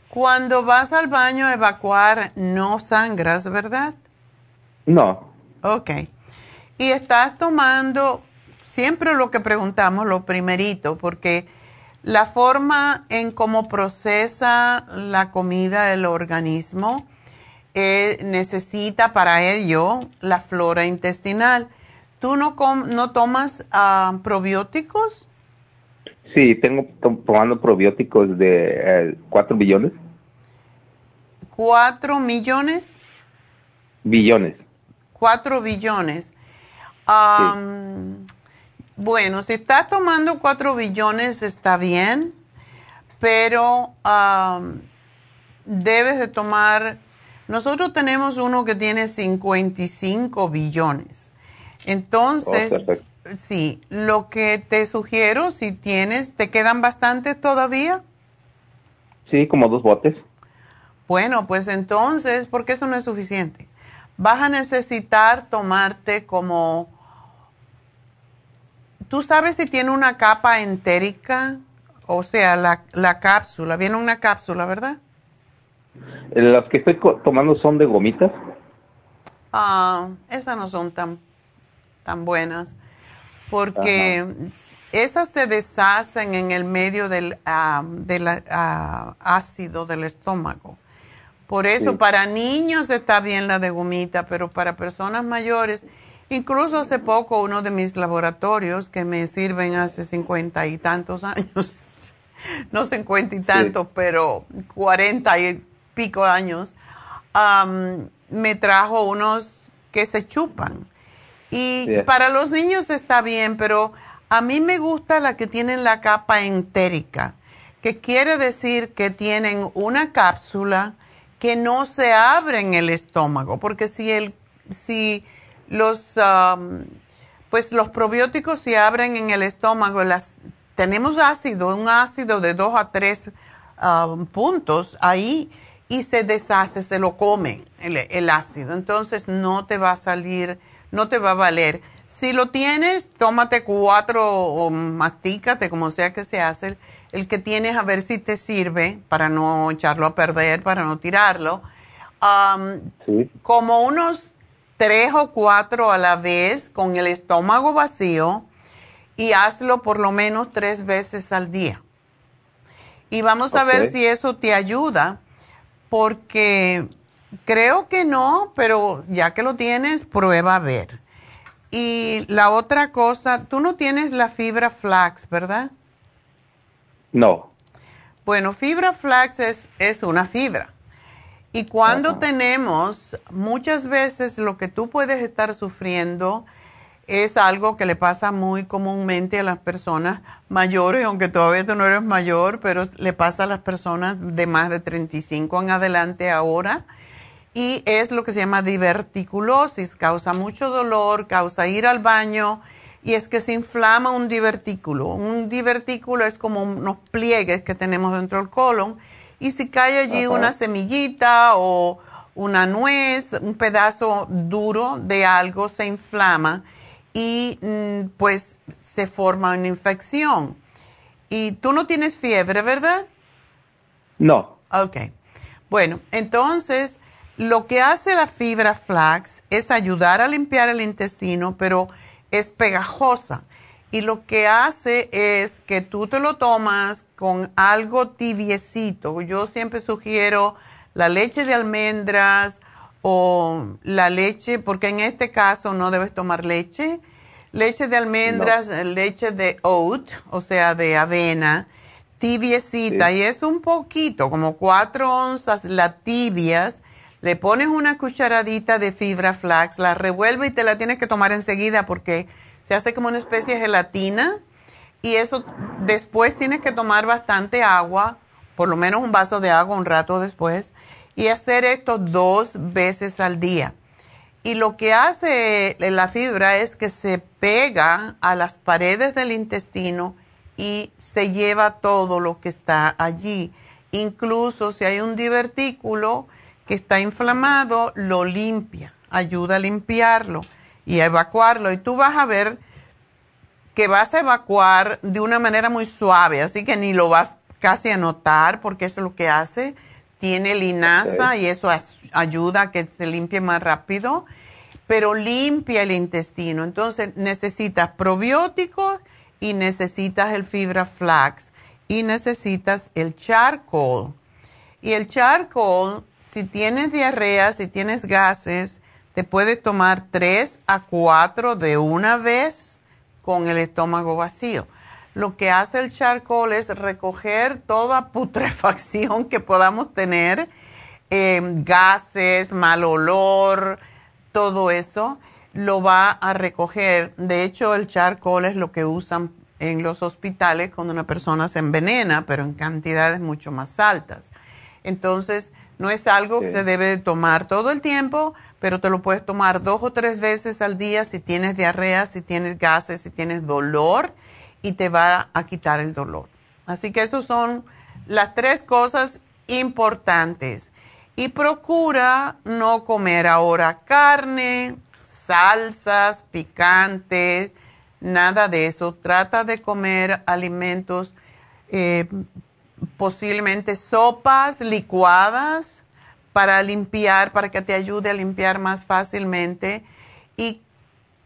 A: Cuando vas al baño a evacuar, no sangras, ¿verdad?
E: No.
A: Ok. ¿Y estás tomando siempre lo que preguntamos, lo primerito, porque la forma en cómo procesa la comida el organismo eh, necesita para ello la flora intestinal. ¿Tú no, no tomas ah, probióticos?
E: Sí, tengo tomando probióticos de 4 eh, billones.
A: ¿4 millones?
E: Billones.
A: 4 billones. Bueno, si está tomando 4 billones está bien, pero debes de tomar, nosotros tenemos uno que tiene 55 billones. Entonces, oh, sí, lo que te sugiero, si tienes, ¿te quedan bastantes todavía?
E: Sí, como dos botes.
A: Bueno, pues entonces, porque eso no es suficiente. Vas a necesitar tomarte como ¿Tú sabes si tiene una capa entérica? O sea, la, la cápsula. Viene una cápsula, ¿verdad?
E: Las que estoy tomando son de gomitas.
A: Ah, esas no son tan, tan buenas. Porque esas se deshacen en el medio del, ah, ah, ácido del estómago. Por eso, para niños está bien la de gomita, pero para personas mayores Incluso hace poco uno de mis laboratorios que me sirven hace cincuenta y tantos años, no cincuenta y tantos, pero cuarenta y pico años, me trajo unos que se chupan. Y para los niños está bien, pero a mí me gusta la que tienen la capa entérica, que quiere decir que tienen una cápsula que no se abre en el estómago, porque si el, si los, pues los probióticos se abren en el estómago. Las, tenemos ácido, un ácido de 2 a 3 puntos ahí y se deshace, se lo come el, ácido. Entonces no te va a salir, no te va a valer. Si lo tienes, tómate cuatro o mastícate, como sea que se hace. El, que tienes, a ver si te sirve para no echarlo a perder, para no tirarlo. Como unos tres o cuatro a la vez con el estómago vacío y hazlo por lo menos tres veces al día. Y vamos a ver si eso te ayuda, porque creo que no, pero ya que lo tienes, prueba a ver. y la otra cosa, tú no tienes la fibra flax, ¿verdad?
E: No.
A: Bueno, fibra flax es, es una fibra. Y cuando tenemos, muchas veces lo que tú puedes estar sufriendo es algo que le pasa muy comúnmente a las personas mayores, aunque todavía tú no eres mayor, pero le pasa a las personas de más de 35 en adelante ahora. Y es lo que se llama diverticulosis, causa mucho dolor, causa ir al baño y es que se inflama un divertículo. Un divertículo es como unos pliegues que tenemos dentro del colon y si cae allí una semillita o una nuez, un pedazo duro de algo, se inflama y mm, pues se forma una infección. Y tú no tienes fiebre, ¿verdad?
E: No.
A: Ok. Bueno, entonces lo que hace la fibra flax es ayudar a limpiar el intestino, pero es pegajosa. Y lo que hace es que tú te lo tomas con algo tibiecito. Yo siempre sugiero la leche de almendras o la leche, porque en este caso no debes tomar leche. Leche de almendras, leche de oat, o sea, de avena, tibiecita. Y es un poquito, como cuatro onzas, la tibias. Le pones una cucharadita de fibra flax, la revuelve y te la tienes que tomar enseguida porque se hace como una especie de gelatina y eso después tienes que tomar bastante agua, por lo menos un vaso de agua un rato después, y hacer esto dos veces al día. Y lo que hace la fibra es que se pega a las paredes del intestino y se lleva todo lo que está allí. Incluso si hay un divertículo que está inflamado, lo limpia, ayuda a limpiarlo y a evacuarlo. Y tú vas a ver que vas a evacuar de una manera muy suave, así que ni lo vas casi a notar porque eso es lo que hace. Tiene linaza y eso ayuda a que se limpie más rápido, pero limpia el intestino. Entonces necesitas probióticos y necesitas el fibra flax y necesitas el charcoal. Y el charcoal, si tienes diarrea, si tienes gases, te puedes tomar tres a cuatro de una vez con el estómago vacío. Lo que hace el charcoal es recoger toda putrefacción que podamos tener, em, gases, mal olor, todo eso, lo va a recoger. De hecho, el charcoal es lo que usan en los hospitales cuando una persona se envenena, pero en cantidades mucho más altas. Entonces, no es algo que se debe tomar todo el tiempo, pero te lo puedes tomar dos o tres veces al día si tienes diarrea, si tienes gases, si tienes dolor y te va a quitar el dolor. Así que esas son las tres cosas importantes. Y procura no comer ahora carne, salsas, picantes, nada de eso. Trata de comer alimentos, eh, posiblemente sopas licuadas, para limpiar, para que te ayude a limpiar más fácilmente y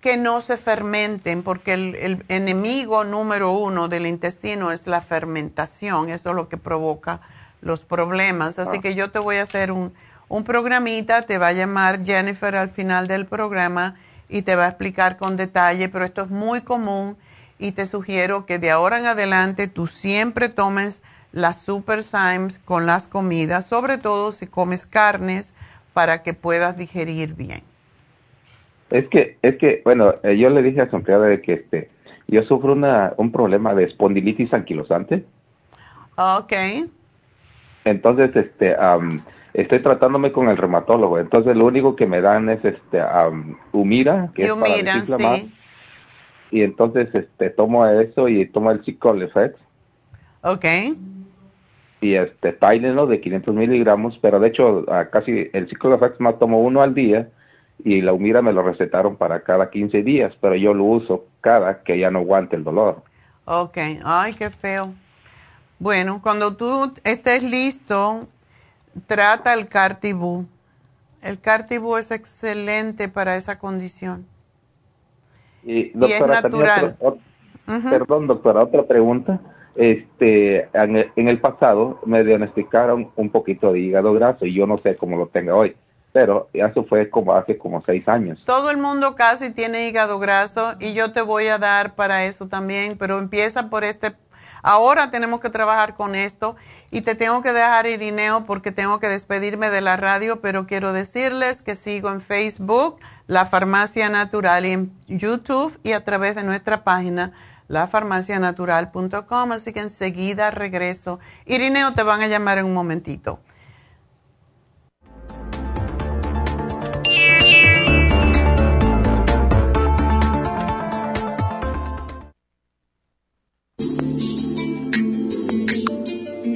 A: que no se fermenten, porque el, enemigo número uno del intestino es la fermentación, eso es lo que provoca los problemas. Así ah. que yo te voy a hacer un, un programita, te va a llamar Jennifer al final del programa y te va a explicar con detalle, pero esto es muy común y te sugiero que de ahora en adelante tú siempre tomes las Super Symes con las comidas, sobre todo si comes carnes, para que puedas digerir bien.
E: Es que, es que, bueno, eh, yo le dije a su empleada de que este, yo sufro una, un problema de espondilitis anquilosante.
A: Ok.
E: Entonces, este, estoy tratándome con el reumatólogo. Entonces, lo único que me dan es este, Humira, que es para sí. Y entonces, este, tomo eso y tomo el Cicolefex.
A: Ok
E: y este Tylenol de 500 miligramos, pero de hecho casi el Cicloflex más tomo uno al día y la Humira me lo recetaron para cada 15 días, pero yo lo uso cada que ya no aguante el dolor.
A: Ok, ay, qué feo. Bueno, cuando tú estés listo, trata el Cartibú. El Cartibú es excelente para esa condición.
E: Y, es natural. Perdón, doctora, otra pregunta este, en el, pasado me diagnosticaron un poquito de hígado graso y yo no sé cómo lo tenga hoy. pero eso fue como hace como seis años.
A: Todo el mundo casi tiene hígado graso y yo te voy a dar para eso también, pero empieza por este Ahora tenemos que trabajar con esto y te tengo que dejar Irineo porque tengo que despedirme de la radio, pero quiero decirles que sigo en Facebook, La Farmacia Natural, y en YouTube y a través de nuestra página lafarmacianatural.com, así que enseguida regreso. Irineo, te van a llamar en un momentito.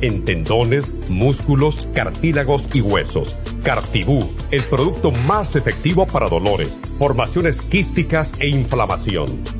F: en tendones, músculos, cartílagos y huesos. Cartibú, el producto más efectivo para dolores, formaciones quísticas e inflamación.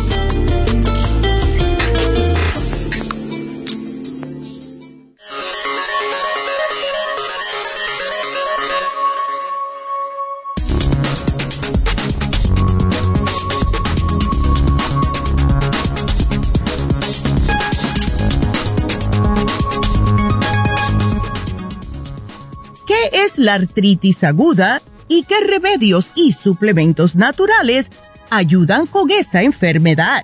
D: La artritis aguda y qué remedios y suplementos naturales ayudan con esta enfermedad.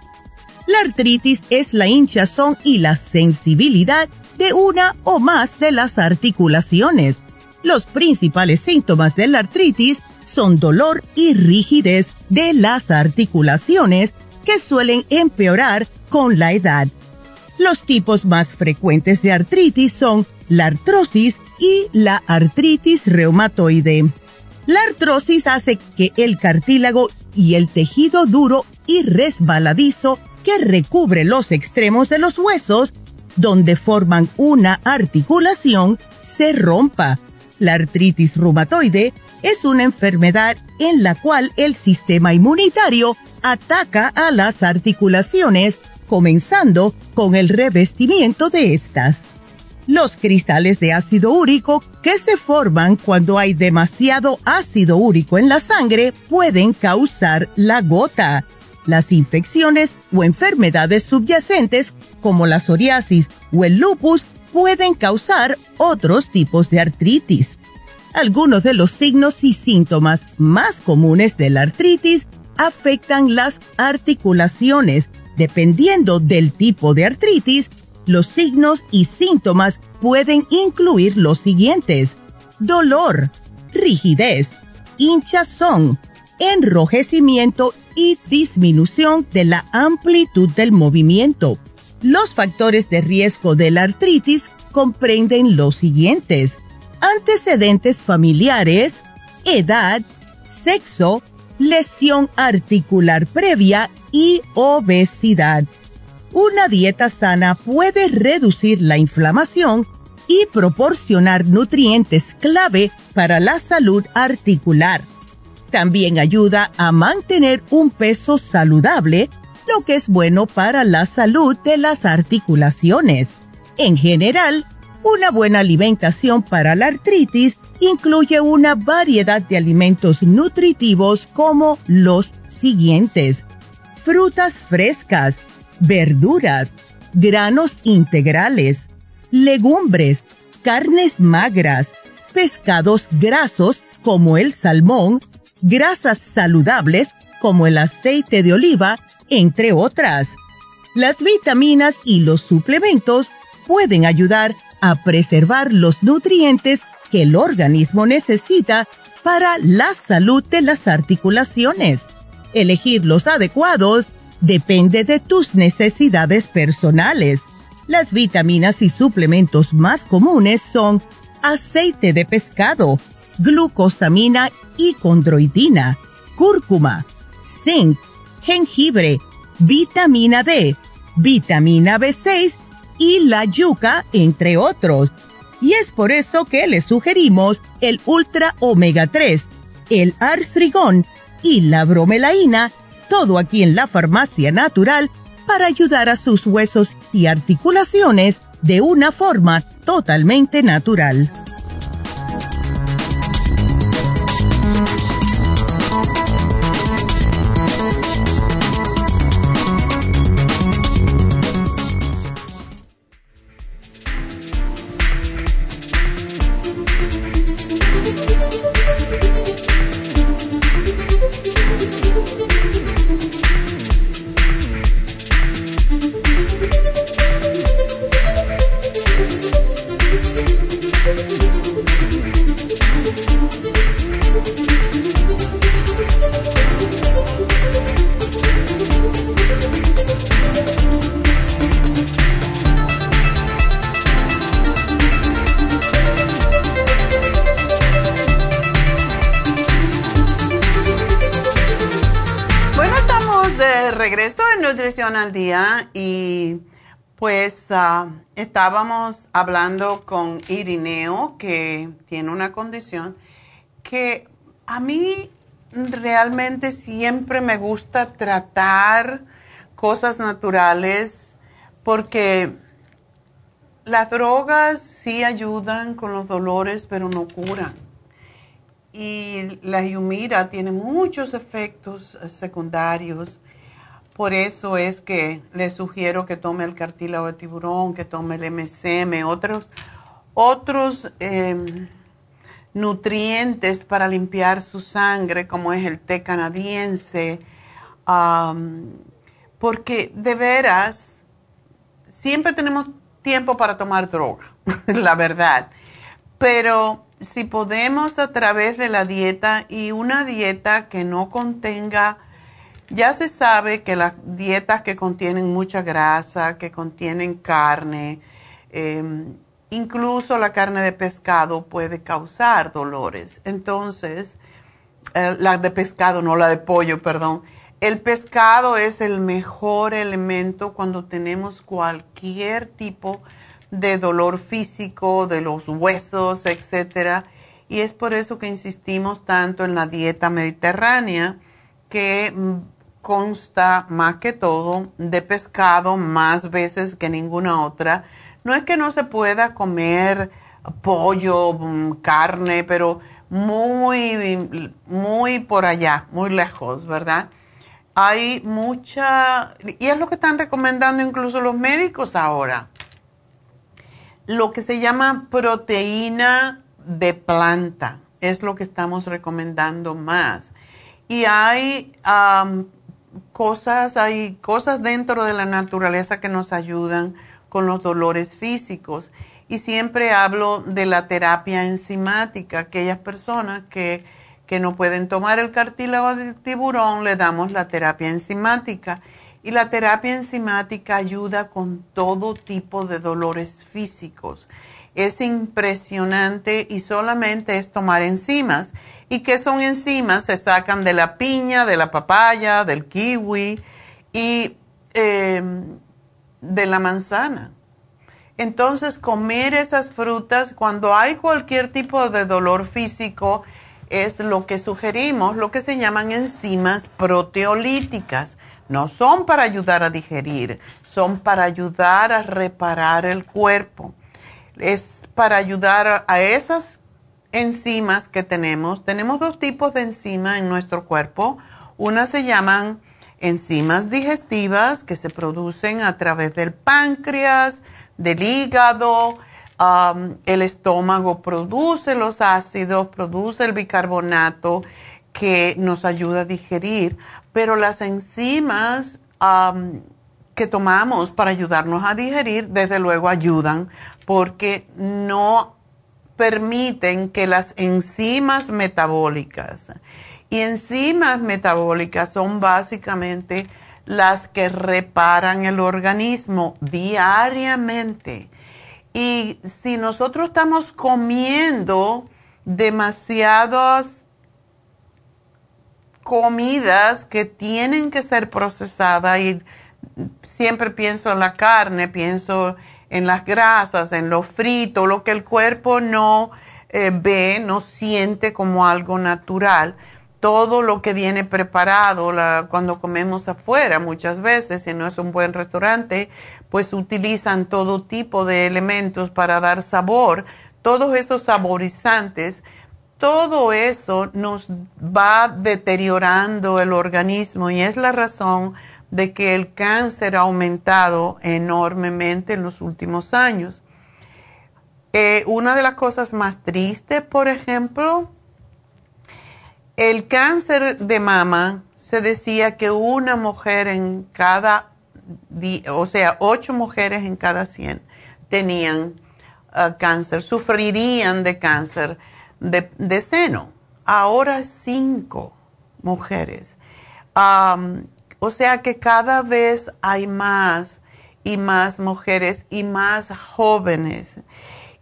D: La artritis es la hinchazón y la sensibilidad de una o más de las articulaciones. Los principales síntomas de la artritis son dolor y rigidez de las articulaciones que suelen empeorar con la edad. Los tipos más frecuentes de artritis son la artrosis y la artritis reumatoide. La artrosis hace que el cartílago y el tejido duro y resbaladizo que recubre los extremos de los huesos, donde forman una articulación, se rompa. La artritis reumatoide es una enfermedad en la cual el sistema inmunitario ataca a las articulaciones, comenzando con el revestimiento de estas los cristales de ácido úrico que se forman cuando hay demasiado ácido úrico en la sangre pueden causar la gota. Las infecciones o enfermedades subyacentes como la psoriasis o el lupus pueden causar otros tipos de artritis. Algunos de los signos y síntomas más comunes de la artritis afectan las articulaciones. Dependiendo del tipo de artritis, los signos y síntomas pueden incluir los siguientes. Dolor, rigidez, hinchazón, enrojecimiento y disminución de la amplitud del movimiento. Los factores de riesgo de la artritis comprenden los siguientes. Antecedentes familiares, edad, sexo, lesión articular previa y obesidad. Una dieta sana puede reducir la inflamación y proporcionar nutrientes clave para la salud articular. También ayuda a mantener un peso saludable, lo que es bueno para la salud de las articulaciones. En general, una buena alimentación para la artritis incluye una variedad de alimentos nutritivos como los siguientes. Frutas frescas, verduras, granos integrales, legumbres, carnes magras, pescados grasos como el salmón, grasas saludables como el aceite de oliva, entre otras. Las vitaminas y los suplementos pueden ayudar a preservar los nutrientes que el organismo necesita para la salud de las articulaciones. Elegir los adecuados depende de tus necesidades personales. Las vitaminas y suplementos más comunes son aceite de pescado, glucosamina y condroitina, cúrcuma, zinc, jengibre, vitamina D, vitamina B6 y la yuca, entre otros. Y es por eso que le sugerimos el Ultra Omega 3, el Artrigón y la bromelaína, todo aquí en la farmacia natural para ayudar a sus huesos y articulaciones de una forma totalmente natural.
A: Estábamos hablando con Irineo que tiene una condición que a mí realmente siempre me gusta tratar cosas naturales porque las drogas sí ayudan con los dolores pero no curan. Y la Humira tiene muchos efectos secundarios por eso es que le sugiero que tome el cartílago de tiburón, que tome el MCM, otros, otros em, nutrientes para limpiar su sangre, como es el té canadiense, porque de veras, siempre tenemos tiempo para tomar droga, la verdad, pero si podemos a través de la dieta y una dieta que no contenga ya se sabe que las dietas que contienen mucha grasa, que contienen carne, em, incluso la carne de pescado puede causar dolores. Entonces, eh, la de pescado, no la de pollo, perdón. El pescado es el mejor elemento cuando tenemos cualquier tipo de dolor físico, de los huesos, etcétera. Y es por eso que insistimos tanto en la dieta mediterránea, que mm, consta más que todo de pescado más veces que ninguna otra. No es que no se pueda comer pollo, mm, carne, pero muy, muy por allá, muy lejos, ¿verdad? Hay mucha, y es lo que están recomendando incluso los médicos ahora, lo que se llama proteína de planta, es lo que estamos recomendando más. Y hay cosas, hay cosas dentro de la naturaleza que nos ayudan con los dolores físicos. Y siempre hablo de la terapia enzimática. Aquellas personas que, que no pueden tomar el cartílago del tiburón, le damos la terapia enzimática. Y la terapia enzimática ayuda con todo tipo de dolores físicos. Es impresionante y solamente es tomar enzimas. ¿Y qué son enzimas? Se sacan de la piña, de la papaya, del kiwi y em, de la manzana. Entonces, comer esas frutas cuando hay cualquier tipo de dolor físico es lo que sugerimos, lo que se llaman enzimas proteolíticas. No son para ayudar a digerir, son para ayudar a reparar el cuerpo. Es para ayudar a esas enzimas que tenemos, tenemos dos tipos de enzimas en nuestro cuerpo. Una se llaman enzimas digestivas que se producen a través del páncreas, del hígado, el estómago produce los ácidos, produce el bicarbonato que nos ayuda a digerir, pero las enzimas que tomamos para ayudarnos a digerir, desde luego ayudan porque no permiten que las enzimas metabólicas, y enzimas metabólicas son básicamente las que reparan el organismo diariamente. Y si nosotros estamos comiendo demasiadas comidas que tienen que ser procesadas y siempre pienso en la carne, pienso en las grasas, en lo frito, lo que el cuerpo no eh, ve, no siente como algo natural. Todo lo que viene preparado cuando comemos afuera muchas veces, si no es un buen restaurante, pues utilizan todo tipo de elementos para dar sabor. Todos esos saborizantes, todo eso nos va deteriorando el organismo y es la razón de que el cáncer ha aumentado enormemente en los últimos años. Eh, una de las cosas más tristes, por ejemplo, el cáncer de mama, se decía que una mujer en cada, o sea, ocho mujeres en cada cien tenían ah, cáncer, sufrirían de cáncer de, seno. Ahora cinco mujeres. O sea que cada vez hay más y más mujeres y más jóvenes.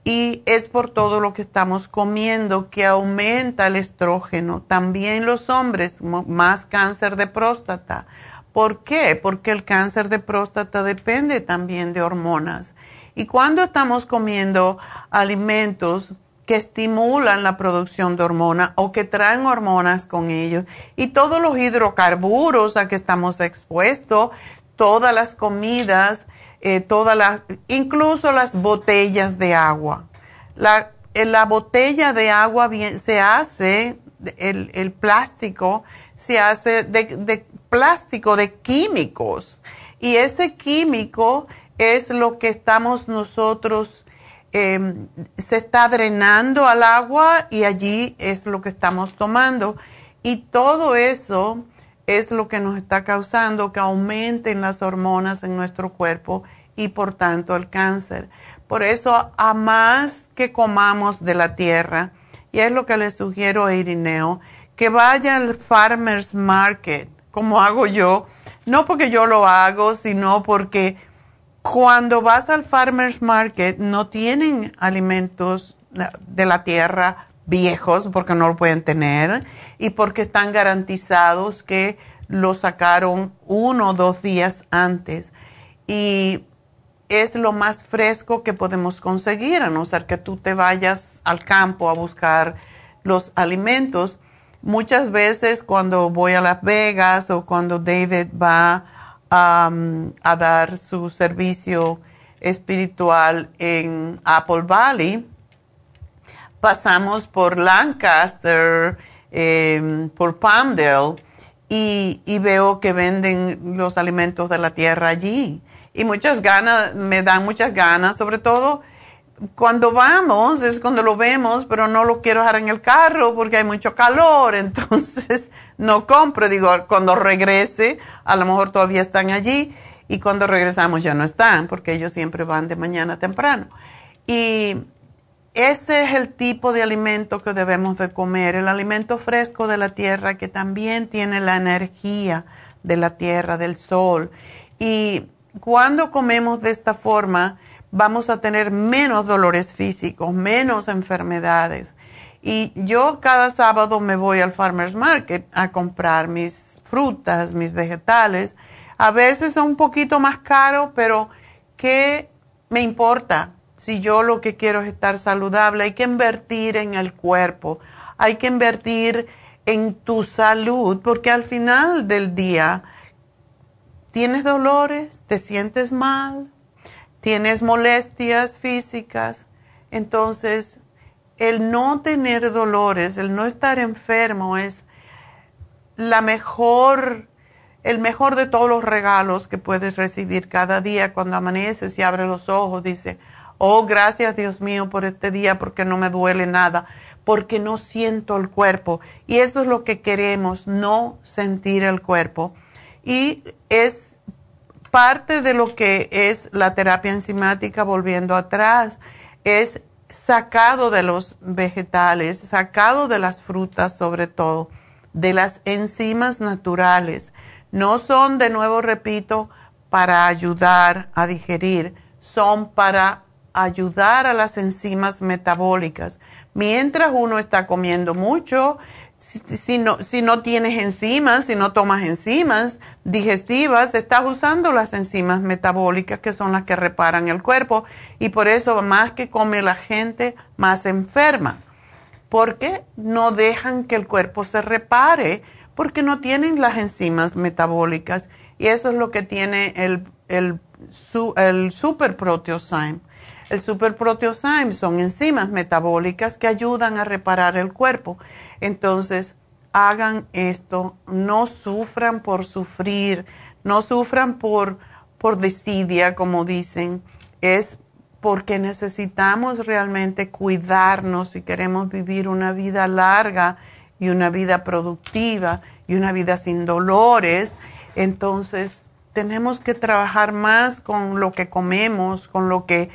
A: Y es por todo lo que estamos comiendo que aumenta el estrógeno. También los hombres, más cáncer de próstata. ¿Por qué? Porque el cáncer de próstata depende también de hormonas. Y cuando estamos comiendo alimentos que estimulan la producción de hormonas o que traen hormonas con ellos. Y todos los hidrocarburos a que estamos expuestos, todas las comidas, eh, todas las, incluso las botellas de agua. La, la botella de agua se hace, el, el, plástico se hace de, de plástico, de químicos. Y ese químico es lo que estamos nosotros Em, se está drenando al agua y allí es lo que estamos tomando. Y todo eso es lo que nos está causando que aumenten las hormonas en nuestro cuerpo y por tanto el cáncer. Por eso, a más que comamos de la tierra, y es lo que le sugiero a Irineo, que vaya al farmer's market, como hago yo, no porque yo lo hago, sino porque cuando vas al farmer's market no tienen alimentos de la tierra viejos porque no lo pueden tener y porque están garantizados que lo sacaron uno o dos días antes. Y es lo más fresco que podemos conseguir, a no ser que tú te vayas al campo a buscar los alimentos. Muchas veces cuando voy a Las Vegas o cuando David va a dar su servicio espiritual en Apple Valley. Pasamos por Lancaster, em, por Palmdale, y, y, veo que venden los alimentos de la tierra allí. Y muchas ganas, me dan muchas ganas, sobre todo cuando vamos es cuando lo vemos, pero no lo quiero dejar en el carro porque hay mucho calor, entonces no compro. Digo, cuando regrese, a lo mejor todavía están allí y cuando regresamos ya no están porque ellos siempre van de mañana temprano. Y ese es el tipo de alimento que debemos de comer, el alimento fresco de la tierra que también tiene la energía de la tierra, del sol. Y cuando comemos de esta forma, vamos a tener menos dolores físicos, menos enfermedades. Y yo cada sábado me voy al farmer's market a comprar mis frutas, mis vegetales. A veces son un poquito más caro, pero ¿qué me importa? Si yo lo que quiero es estar saludable, hay que invertir en el cuerpo, hay que invertir en tu salud, porque al final del día tienes dolores, te sientes mal, tienes molestias físicas, entonces el no tener dolores, el no estar enfermo es la mejor, el mejor de todos los regalos que puedes recibir cada día cuando amaneces y abres los ojos, dice, oh gracias Dios mío por este día porque no me duele nada, porque no siento el cuerpo. Y eso es lo que queremos, no sentir el cuerpo. Y es parte de lo que es la terapia enzimática, volviendo atrás, es sacado de los vegetales, sacado de las frutas sobre todo, de las enzimas naturales. No son, de nuevo repito, para ayudar a digerir, son para ayudar a las enzimas metabólicas. Mientras uno está comiendo mucho, si, no, si no tienes enzimas, si no tomas enzimas digestivas, estás usando las enzimas metabólicas que son las que reparan el cuerpo y por eso más que come la gente, más enferma. Porque no dejan que el cuerpo se repare, porque no tienen las enzimas metabólicas y eso es lo que tiene el, el, super proteosyme. El superproteosyme son enzimas metabólicas que ayudan a reparar el cuerpo. Entonces, hagan esto, no sufran por sufrir, no sufran por, por desidia, como dicen. Es porque necesitamos realmente cuidarnos si queremos vivir una vida larga y una vida productiva y una vida sin dolores. Entonces, tenemos que trabajar más con lo que comemos, con lo que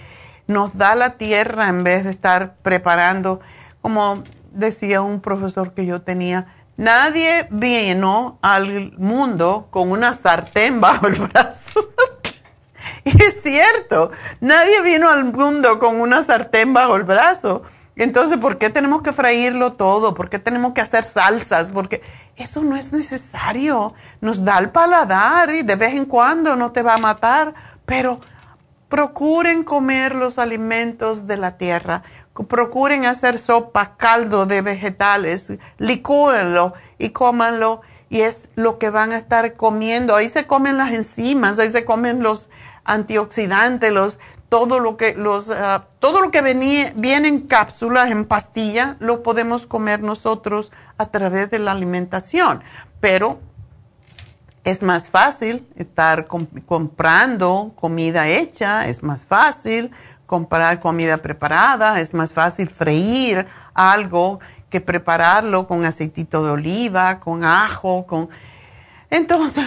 A: nos da la tierra en vez de estar preparando, como decía un profesor que yo tenía, nadie vino al mundo con una sartén bajo el brazo. y es cierto, nadie vino al mundo con una sartén bajo el brazo. Entonces, ¿por qué tenemos que freírlo todo? ¿Por qué tenemos que hacer salsas? Porque eso no es necesario. Nos da el paladar y de vez en cuando no te va a matar, pero procuren comer los alimentos de la tierra, procuren hacer sopa, caldo de vegetales, licúenlo y cómanlo y es lo que van a estar comiendo. Ahí se comen las enzimas, ahí se comen los antioxidantes, los, todo lo que los ah, todo lo que viene en cápsulas, en pastilla, lo podemos comer nosotros a través de la alimentación. Pero es más fácil estar comprando comida hecha, es más fácil comprar comida preparada, es más fácil freír algo que prepararlo con aceitito de oliva, con ajo, con... Entonces,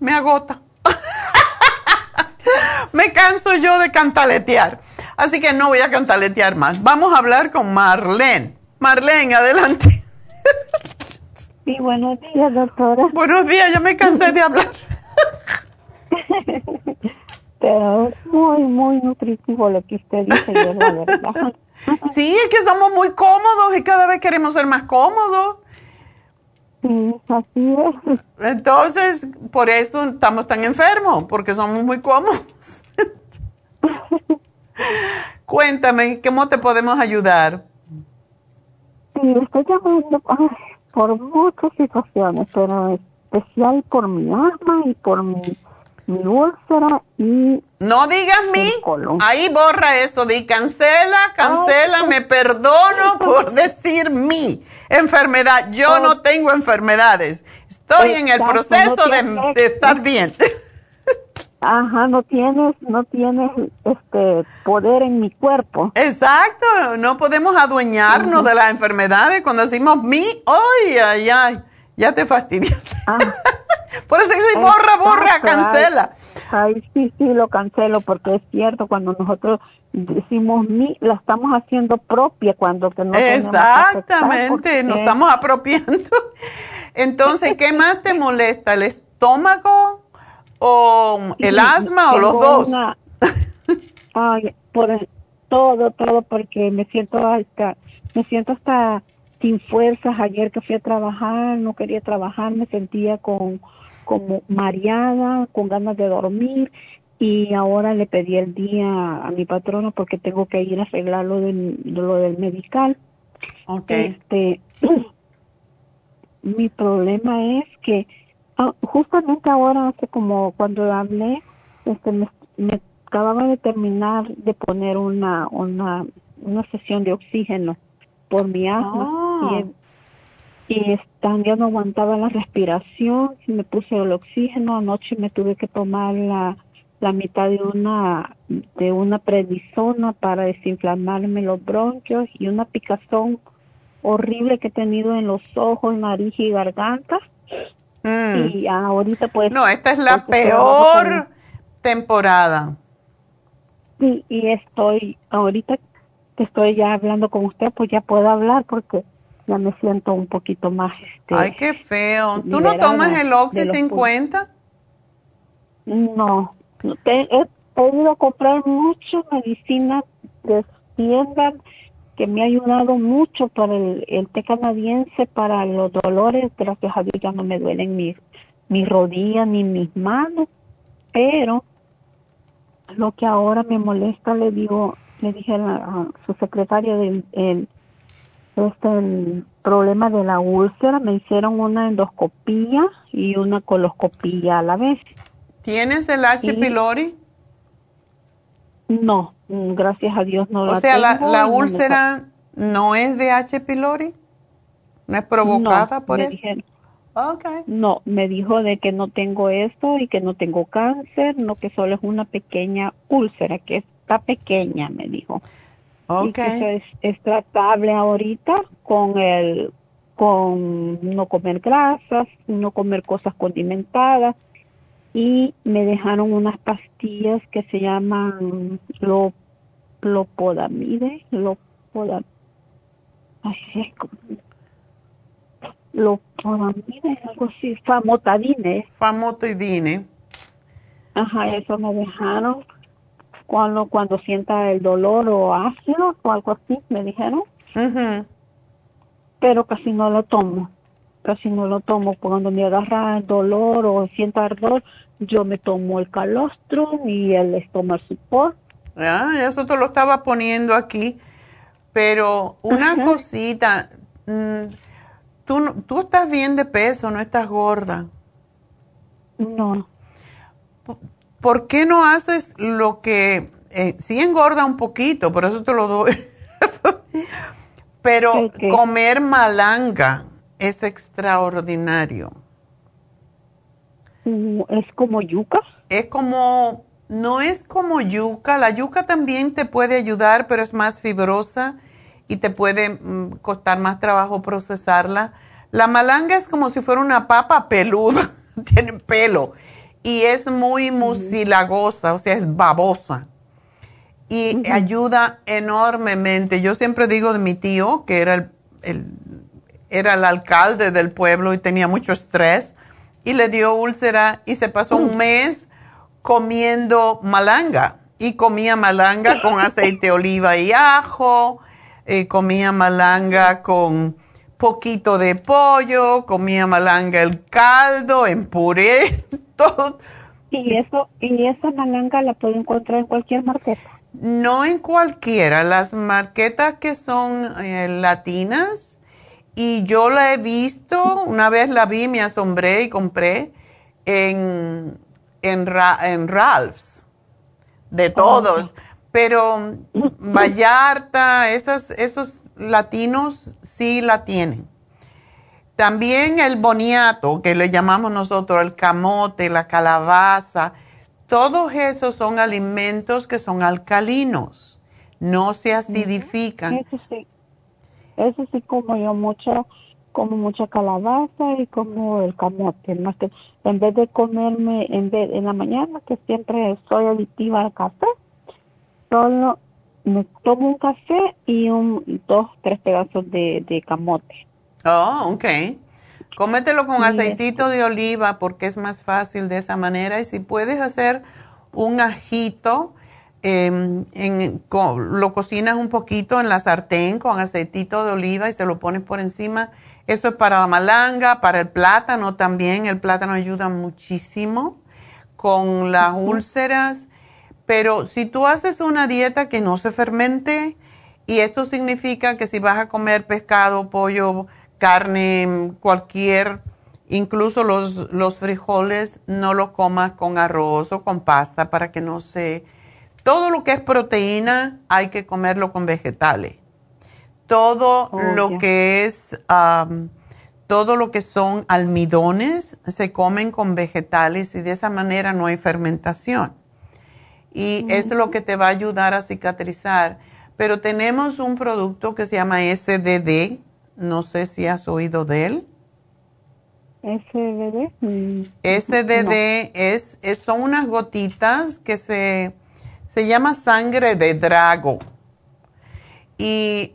A: me agota. me canso yo de cantaletear. Así que no voy a cantaletear más. Vamos a hablar con Marlene. Marlene, adelante.
G: Sí, buenos días, doctora.
A: Buenos días, ya me cansé de hablar.
G: Pero es muy, muy nutritivo lo que usted dice, es la verdad.
A: Sí, es que somos muy cómodos y cada vez queremos ser más cómodos.
G: Sí, así es.
A: Entonces, por eso estamos tan enfermos, porque somos muy cómodos. Cuéntame, ¿cómo te podemos ayudar?
G: Sí, estoy llamando por muchas situaciones, pero especial por mi alma y por mi, mi úlcera y...
A: No digas mi, ahí borra eso, di cancela, cancela, me perdono por decir mi enfermedad. Yo no tengo enfermedades, estoy en el proceso de, de estar bien.
G: Ajá, no tienes, no tienes este poder en mi cuerpo.
A: Exacto, no podemos adueñarnos de las enfermedades cuando decimos mi, ay, ay, ay, ya te fastidiaste. Ah. Por eso dice borra, borra, cancela.
G: Ay, sí, sí, lo cancelo porque es cierto, cuando nosotros decimos mi, la estamos haciendo propia cuando que no
A: Exactamente, nos estamos apropiando. Entonces, ¿qué más te molesta? ¿El estómago? O el asma o los dos?
G: ay, por todo, todo, porque me siento hasta, me siento hasta sin fuerzas. Ayer que fui a trabajar, no quería trabajar, me sentía con como mareada, con ganas de dormir y ahora le pedí el día a mi patrona porque tengo que ir a arreglar lo del, lo del medical.
A: Okay.
G: Este, mi problema es que Ah, justamente ahora, hace como cuando hablé, este, me, acababa de terminar de poner una, una, una sesión de oxígeno por mi asma. Y, y ya no aguantaba la respiración, me puse el oxígeno, anoche me tuve que tomar la, la mitad de una de una prednisona para desinflamarme los bronquios y una picazón horrible que he tenido en los ojos, nariz y garganta
A: Mm.
G: Y ahorita pues...
A: No, esta es la peor, temporada.
G: Sí, y estoy, ahorita que estoy ya hablando con usted, pues ya puedo hablar porque ya me siento un poquito más. Este,
A: Ay, qué feo. ¿Tú no tomas el Oxy 50?
G: No, he, he ido a comprar mucha medicina de tiendas que me ha ayudado mucho para el, el té canadiense, para los dolores. Gracias a Dios ya no me duelen mis, mis rodillas ni mis manos, pero lo que ahora me molesta, le digo, le dije a, su secretaria del el, este el problema de la úlcera, me hicieron una endoscopía y una coloscopía a la vez.
A: ¿Tienes el H. pylori?
G: No, gracias a Dios no
A: o
G: la
A: sea,
G: tengo.
A: la, úlcera no es de H. pylori? ¿No es provocada por eso?
G: okay. No, me dijo de que no tengo esto y que no tengo cáncer, no que solo es una pequeña úlcera, que está pequeña, me dijo.
A: Okay.
G: Y que eso es, es tratable ahorita con el con no comer grasas, no comer cosas condimentadas y me dejaron unas pastillas que se llaman lo lopodamide, lopodamide, lopodamide, algo así, famotadine.
A: Famotidine.
G: Ajá, eso me dejaron cuando cuando sienta el dolor o ácido o algo así, me dijeron. Pero casi no lo tomo casi no lo tomo. Cuando me agarra el dolor o siento ardor, yo me tomo el calostrum y el estómago support.
A: Ah, eso te lo estaba poniendo aquí. Pero una cosita, mm, tú, tú estás bien de peso, no estás gorda.
G: No.
A: ¿Por qué no haces lo que, eh, sí engorda un poquito, por eso te lo doy, pero comer malanga es extraordinario.
G: ¿Es como yuca?
A: Es como, no es como yuca, la yuca también te puede ayudar, pero es más fibrosa y te puede mm, costar más trabajo procesarla. La malanga es como si fuera una papa peluda, tiene pelo y es muy mucilagosa, o sea, es babosa. Y ayuda enormemente. Yo siempre digo de mi tío, que era el era el alcalde del pueblo y tenía mucho estrés y le dio úlcera y se pasó un mes comiendo malanga y comía malanga con aceite de oliva y ajo, eh, comía malanga con poquito de pollo, comía malanga el caldo en puré, todo.
G: Y eso y esa malanga la puedo encontrar en cualquier marqueta.
A: No en cualquiera, las marquetas que son eh, latinas y yo la he visto, una vez la vi, me asombré y compré en, en, en Ralph's, de todos. Pero Vallarta, esos, esos latinos sí la tienen. También el boniato, que le llamamos nosotros, el camote, la calabaza, todos esos son alimentos que son alcalinos, no se acidifican.
G: Eso sí. Eso sí como yo mucho, como mucha calabaza y como el camote, más que en vez de comerme en vez en la mañana que siempre soy adictiva al café, solo me tomo un café y un dos tres pedazos de, de camote.
A: Oh, ok. Cómetelo con aceitito de oliva porque es más fácil de esa manera y si puedes hacer un ajito Em, en, lo cocinas un poquito en la sartén con aceitito de oliva y se lo pones por encima. Eso es para la malanga, para el plátano también. El plátano ayuda muchísimo con las úlceras. Pero si tú haces una dieta que no se fermente, y esto significa que si vas a comer pescado, pollo, carne, cualquier, incluso los, los frijoles, no los comas con arroz o con pasta para que no se todo lo que es proteína hay que comerlo con vegetales. Todo
G: Oh,
A: lo que es, todo lo que son almidones se comen con vegetales y de esa manera no hay fermentación. Y es lo que te va a ayudar a cicatrizar. Pero tenemos un producto que se llama SDD, no sé si has oído de él.
G: SDD. Mm,
A: SDD es, es, son unas gotitas que se, se llama sangre de drago. Y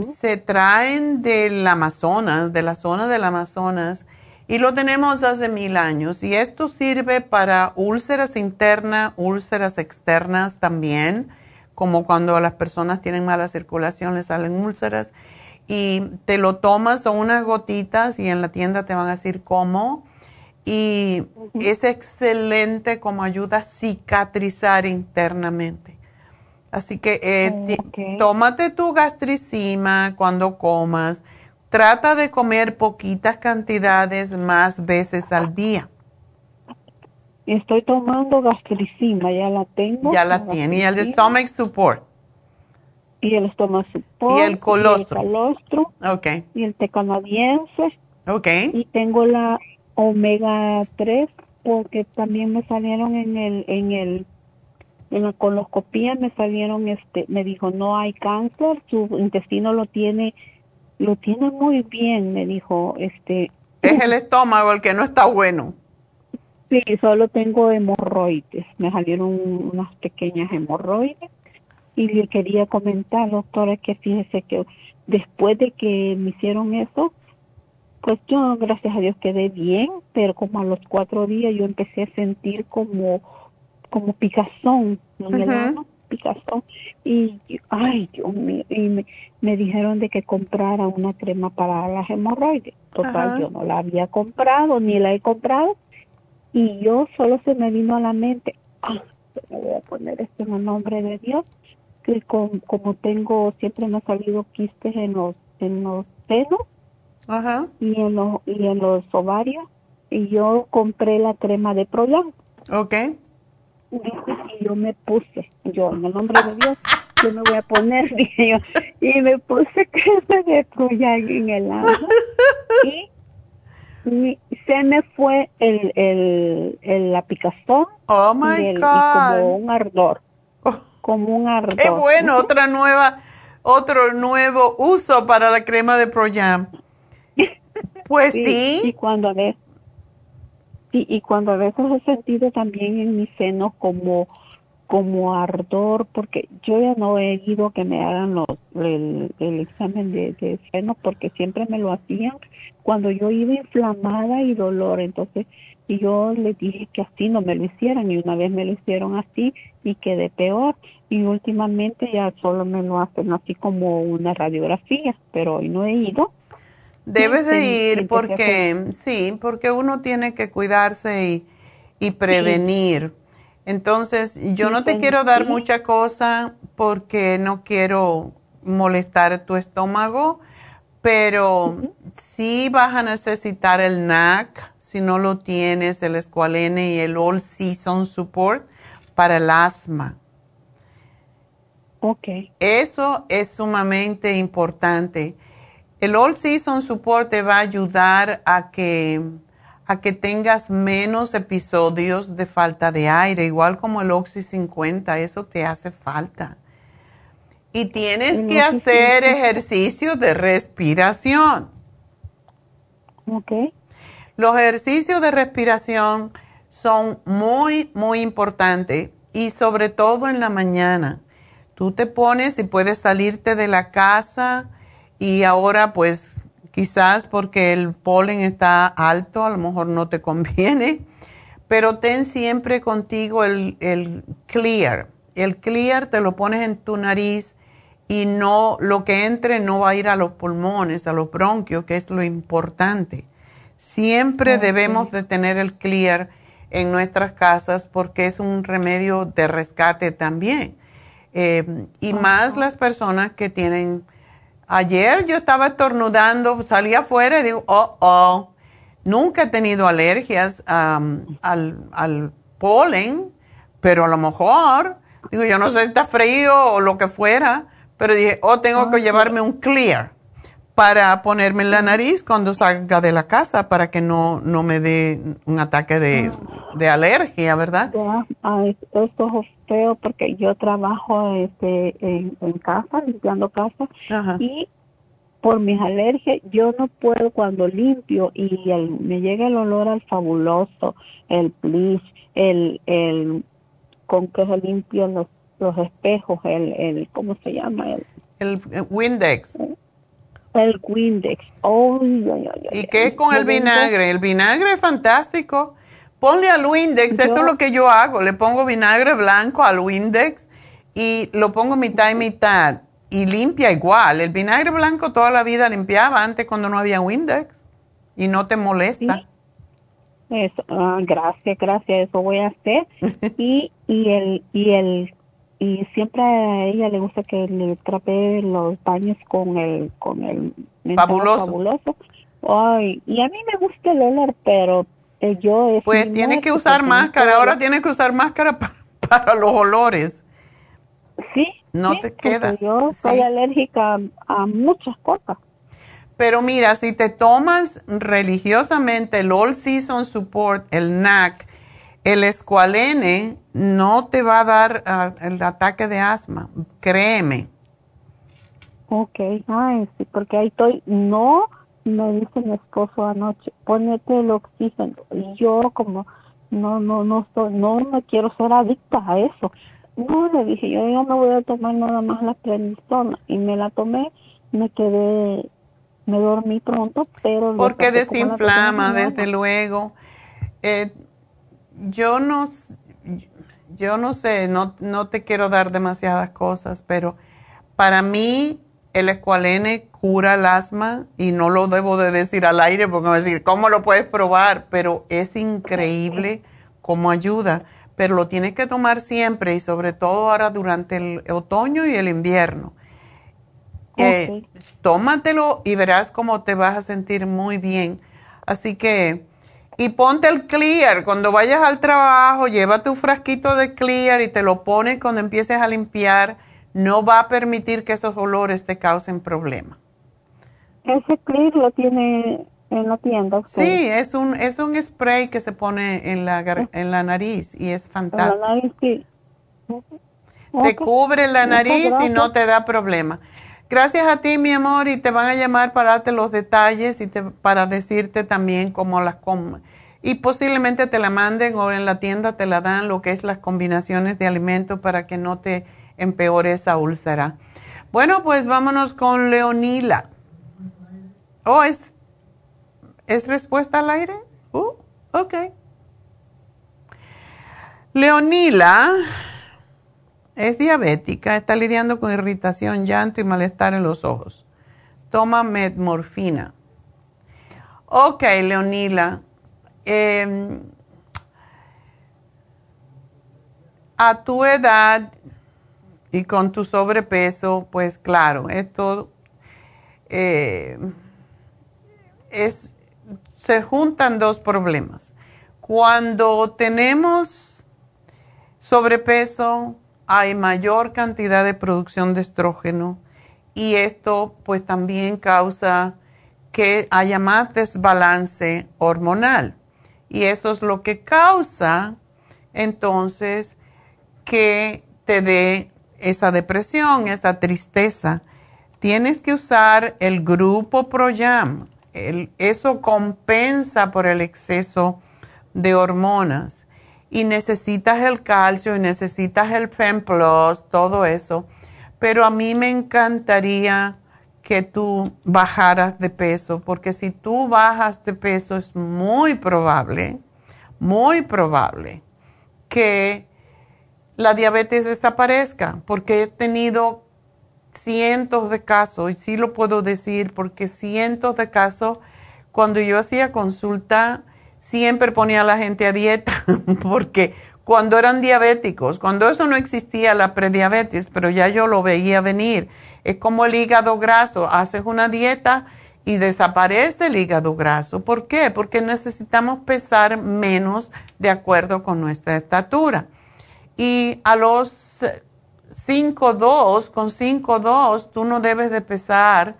A: se traen del Amazonas, de la zona del Amazonas, y lo tenemos hace mil años. Y esto sirve para úlceras internas, úlceras externas también, como cuando las personas tienen mala circulación, les salen úlceras. Y te lo tomas, son unas gotitas y en la tienda te van a decir cómo. Y es excelente como ayuda a cicatrizar internamente. Así que eh, tómate tu gastricima cuando comas. Trata de comer poquitas cantidades más veces al día.
G: Estoy tomando gastricima, ya la tengo.
A: Ya la, tiene. Y el stomach support.
G: Y el stomach support.
A: Y el colostro.
G: Y el.
A: Ok.
G: Y el té canadiense.
A: Ok.
G: Y tengo la omega 3 porque también me salieron en el en el en la coloscopía me salieron, este, me dijo, no hay cáncer, su intestino lo tiene, lo tiene muy bien, me dijo, este.
A: Es el estómago el que no está bueno.
G: Sí, solo tengo hemorroides, me salieron unas pequeñas hemorroides y le quería comentar, doctora, que fíjese que después de que me hicieron eso, pues yo, gracias a Dios, quedé bien, pero como a los cuatro días yo empecé a sentir como como picazón, ¿no me picazón. Y, ay, Dios mío, y me, me, dijeron de que comprara una crema para las hemorroides. Total, yo no la había comprado, ni la he comprado. Y yo solo se me vino a la mente, ah, me voy a poner esto en el nombre de Dios, que con, como tengo, siempre me han salido quistes en los, en los senos y en los, y en los ovarios, y yo compré la crema de Proyan.
A: Okay
G: y yo me puse, yo en el nombre de Dios, yo me voy a poner, dije yo, y me puse crema de Proyag en el agua y, se me fue el, el, el la picazón
A: oh my y,
G: como un ardor, oh. como un ardor.
A: Qué bueno, otra nueva, otro nuevo uso para la crema de Proyam. Pues sí.
G: Y cuando ves y cuando a veces he sentido también en mi seno como como ardor, porque yo ya no he ido que me hagan los, el, examen de, de seno, porque siempre me lo hacían cuando yo iba inflamada y dolor, entonces y yo les dije que así no me lo hicieran y una vez me lo hicieron así y quedé peor. Y últimamente ya solo me lo hacen así como una radiografía, pero hoy no he ido
A: Debes de ir porque, sí, porque uno tiene que cuidarse y, prevenir. Entonces, yo no te quiero dar mucha cosa porque no quiero molestar tu estómago, pero sí vas a necesitar el NAC, si no lo tienes, el Esqualene y el All Season Support para el asma.
G: Ok.
A: Eso es sumamente importante. El All Season Support te va a ayudar a que, a que tengas menos episodios de falta de aire, igual como el Oxy 50, eso te hace falta. Y tienes que hacer ejercicios de respiración.
G: Ok.
A: Los ejercicios de respiración son muy, muy importantes y sobre todo en la mañana. Tú te pones y puedes salirte de la casa y ahora pues quizás porque el polen está alto, a lo mejor no te conviene, pero ten siempre contigo el, el clear. El clear te lo pones en tu nariz y no lo que entre no va a ir a los pulmones, a los bronquios, que es lo importante. Siempre debemos de tener el clear en nuestras casas porque es un remedio de rescate también. Eh, y más las personas que tienen Ayer yo estaba estornudando, salí afuera y digo, oh, oh, nunca he tenido alergias al, al, polen, pero a lo mejor, digo, yo no sé si está frío o lo que fuera, pero dije, oh, tengo que llevarme un clear para ponerme en la nariz cuando salga de la casa para que no, no me dé un ataque de, de alergia, ¿verdad?
G: esto es feo porque yo trabajo este, en, casa, limpiando casa, y por mis alergias, yo no puedo cuando limpio y me llega el olor al fabuloso, el bleach, el, el con que se limpian los, los espejos, el, el, ¿cómo se llama? El,
A: el, Windex.
G: El Windex. Oh,
A: ¿Y qué es con el vinagre? El vinagre es fantástico. Ponle al Windex, eso es lo que yo hago. Le pongo vinagre blanco al Windex y lo pongo mitad y mitad y limpia igual. El vinagre blanco toda la vida limpiaba antes cuando no había Windex y no te molesta.
G: Eso, ah, gracias, gracias, eso voy a hacer. y, y el y el y siempre a ella le gusta que le trape los baños con el con el
A: fabuloso.
G: fabuloso. Ay, y a mí me gusta el olor, pero eh, yo
A: Pues tiene que usar máscara, ahora tiene que usar máscara para los olores.
G: Sí.
A: No te queda.
G: Yo soy alérgica a muchas cosas.
A: Pero mira, si te tomas religiosamente el All Season Support, el NAC, el Esqualene, no te va a dar ah, el ataque de asma, créeme.
G: Ok, ay, sí, porque ahí estoy, no, me dice mi esposo anoche, ponete el oxígeno. Y yo como, no, no, no, no me quiero ser adicta a eso. No, le dije, yo, yo me voy a tomar nada más la prednisona. Y me la tomé, me quedé me dormí pronto, pero...
A: Porque desinflama, desde luego. Eh, yo no, yo no sé, no, no te quiero dar demasiadas cosas, pero para mí el escualene cura el asma y no lo debo de decir al aire porque me a decir, ¿cómo lo puedes probar? Pero es increíble cómo ayuda, pero lo tienes que tomar siempre y sobre todo ahora durante el otoño y el invierno eh, tómatelo y verás cómo te vas a sentir muy bien. Así que, y ponte el clear. Cuando vayas al trabajo, lleva tu frasquito de clear y te lo pones cuando empieces a limpiar. No va a permitir que esos olores te causen problemas.
G: Ese clear lo tiene en la tienda.
A: Sí, es un, es un spray que se pone en la, en la nariz y es fantástico. la nariz, sí. Te cubre la nariz y no te da problema. Gracias a ti, mi amor, y te van a llamar para darte los detalles y para decirte también cómo las comen. Y posiblemente te la manden o en la tienda te la dan lo que es las combinaciones de alimentos para que no te empeore esa úlcera. Bueno, pues vámonos con Leonila. Oh, ¿es, ¿es respuesta al aire? Uh, ok. Leonila es diabética, está lidiando con irritación, llanto y malestar en los ojos. Toma metmorfina. Ok, Leonila. Em, a tu edad y con tu sobrepeso, pues claro, esto eh, es, se juntan dos problemas. Cuando tenemos sobrepeso, hay mayor cantidad de producción de estrógeno y esto pues también causa que haya más desbalance hormonal. Y eso es lo que causa entonces que te dé esa depresión, esa tristeza. Tienes que usar el grupo ProYam. Eso compensa por el exceso de hormonas y necesitas el calcio y necesitas el FemPlus, todo eso. Pero a mí me encantaría que tú bajaras de peso, porque si tú bajas de peso es muy probable, muy probable que la diabetes desaparezca, porque he tenido cientos de casos, y sí lo puedo decir, porque cientos de casos, cuando yo hacía consulta, siempre ponía a la gente a dieta, porque cuando eran diabéticos, cuando eso no existía la prediabetes, pero ya yo lo veía venir, es como el hígado graso, haces una dieta y desaparece el hígado graso. ¿Por qué? Porque necesitamos pesar menos de acuerdo con nuestra estatura. Y a los 5,2, con 5,2 tú no debes de pesar,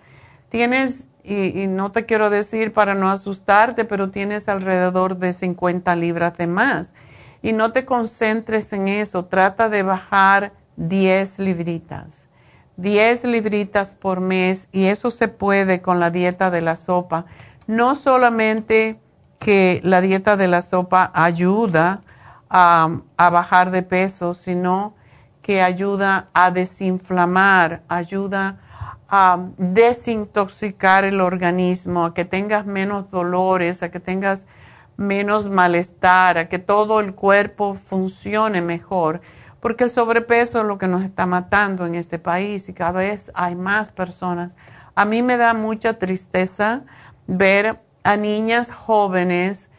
A: tienes y, no te quiero decir para no asustarte, pero tienes alrededor de 50 libras de más. Y no te concentres en eso, trata de bajar 10 libritas. 10 libritas por mes y eso se puede con la dieta de la sopa. No solamente que la dieta de la sopa ayuda a, bajar de peso, sino que ayuda a desinflamar, ayuda a desintoxicar el organismo, a que tengas menos dolores, a que tengas menos malestar, a que todo el cuerpo funcione mejor porque el sobrepeso es lo que nos está matando en este país y cada vez hay más personas. A mí me da mucha tristeza ver a niñas jóvenes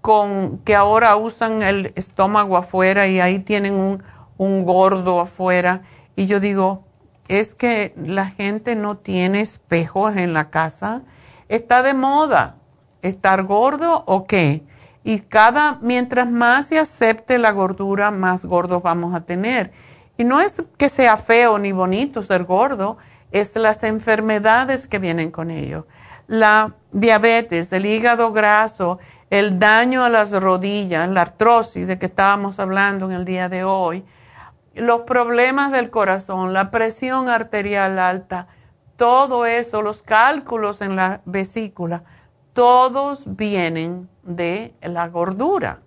A: con que ahora usan el estómago afuera y ahí tienen un, un gordo afuera. Y yo digo, es que la gente no tiene espejos en la casa. Está de moda estar gordo o qué? Y cada, mientras más se acepte la gordura, más gordos vamos a tener. Y no es que sea feo ni bonito ser gordo, es las enfermedades que vienen con ello. La diabetes, el hígado graso, el daño a las rodillas, la artrosis de que estábamos hablando en el día de hoy, los problemas del corazón, la presión arterial alta, todo eso, los cálculos en la vesícula, todos vienen de la gordura.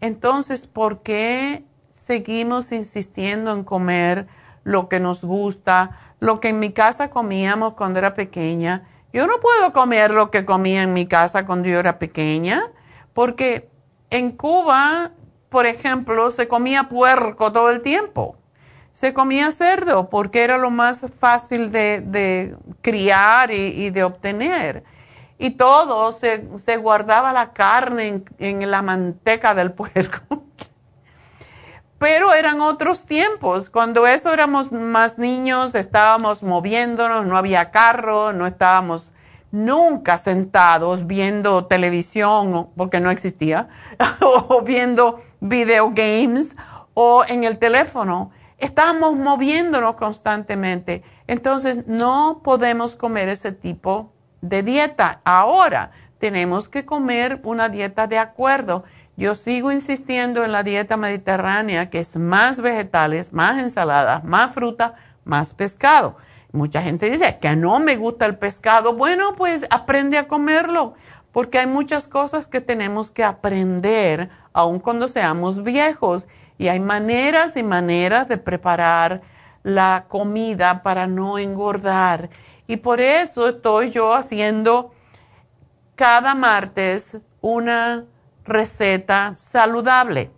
A: Entonces, ¿por qué seguimos insistiendo en comer lo que nos gusta, lo que en mi casa comíamos cuando era pequeña? Yo no puedo comer lo que comía en mi casa cuando yo era pequeña, porque en Cuba, por ejemplo, se comía puerco todo el tiempo. Se comía cerdo porque era lo más fácil de, criar y de obtener y todo se, guardaba la carne en, la manteca del puerco. Pero eran otros tiempos. Cuando eso éramos más niños, estábamos moviéndonos, no había carro, no estábamos nunca sentados viendo televisión, porque no existía, o viendo video games o en el teléfono. Estábamos moviéndonos constantemente. Entonces no podemos comer ese tipo de dieta. Ahora tenemos que comer una dieta de acuerdo. Yo sigo insistiendo en la dieta mediterránea, que es más vegetales, más ensaladas, más fruta, más pescado. Mucha gente dice que no me gusta el pescado. Bueno, pues aprende a comerlo, porque hay muchas cosas que tenemos que aprender, aun cuando seamos viejos. Y hay maneras y maneras de preparar la comida para no engordar. Y por eso estoy yo haciendo cada martes una receta saludable.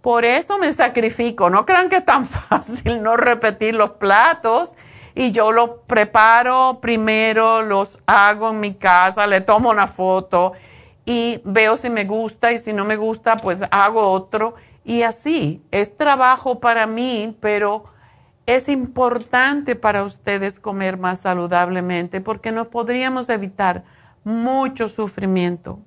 A: Por eso me sacrifico. No crean que es tan fácil no repetir los platos. Y yo los preparo primero, los hago en mi casa, le tomo una foto y veo si me gusta y si no me gusta, pues hago otro. Y así, es trabajo para mí, pero es importante para ustedes comer más saludablemente porque nos podríamos evitar mucho sufrimiento,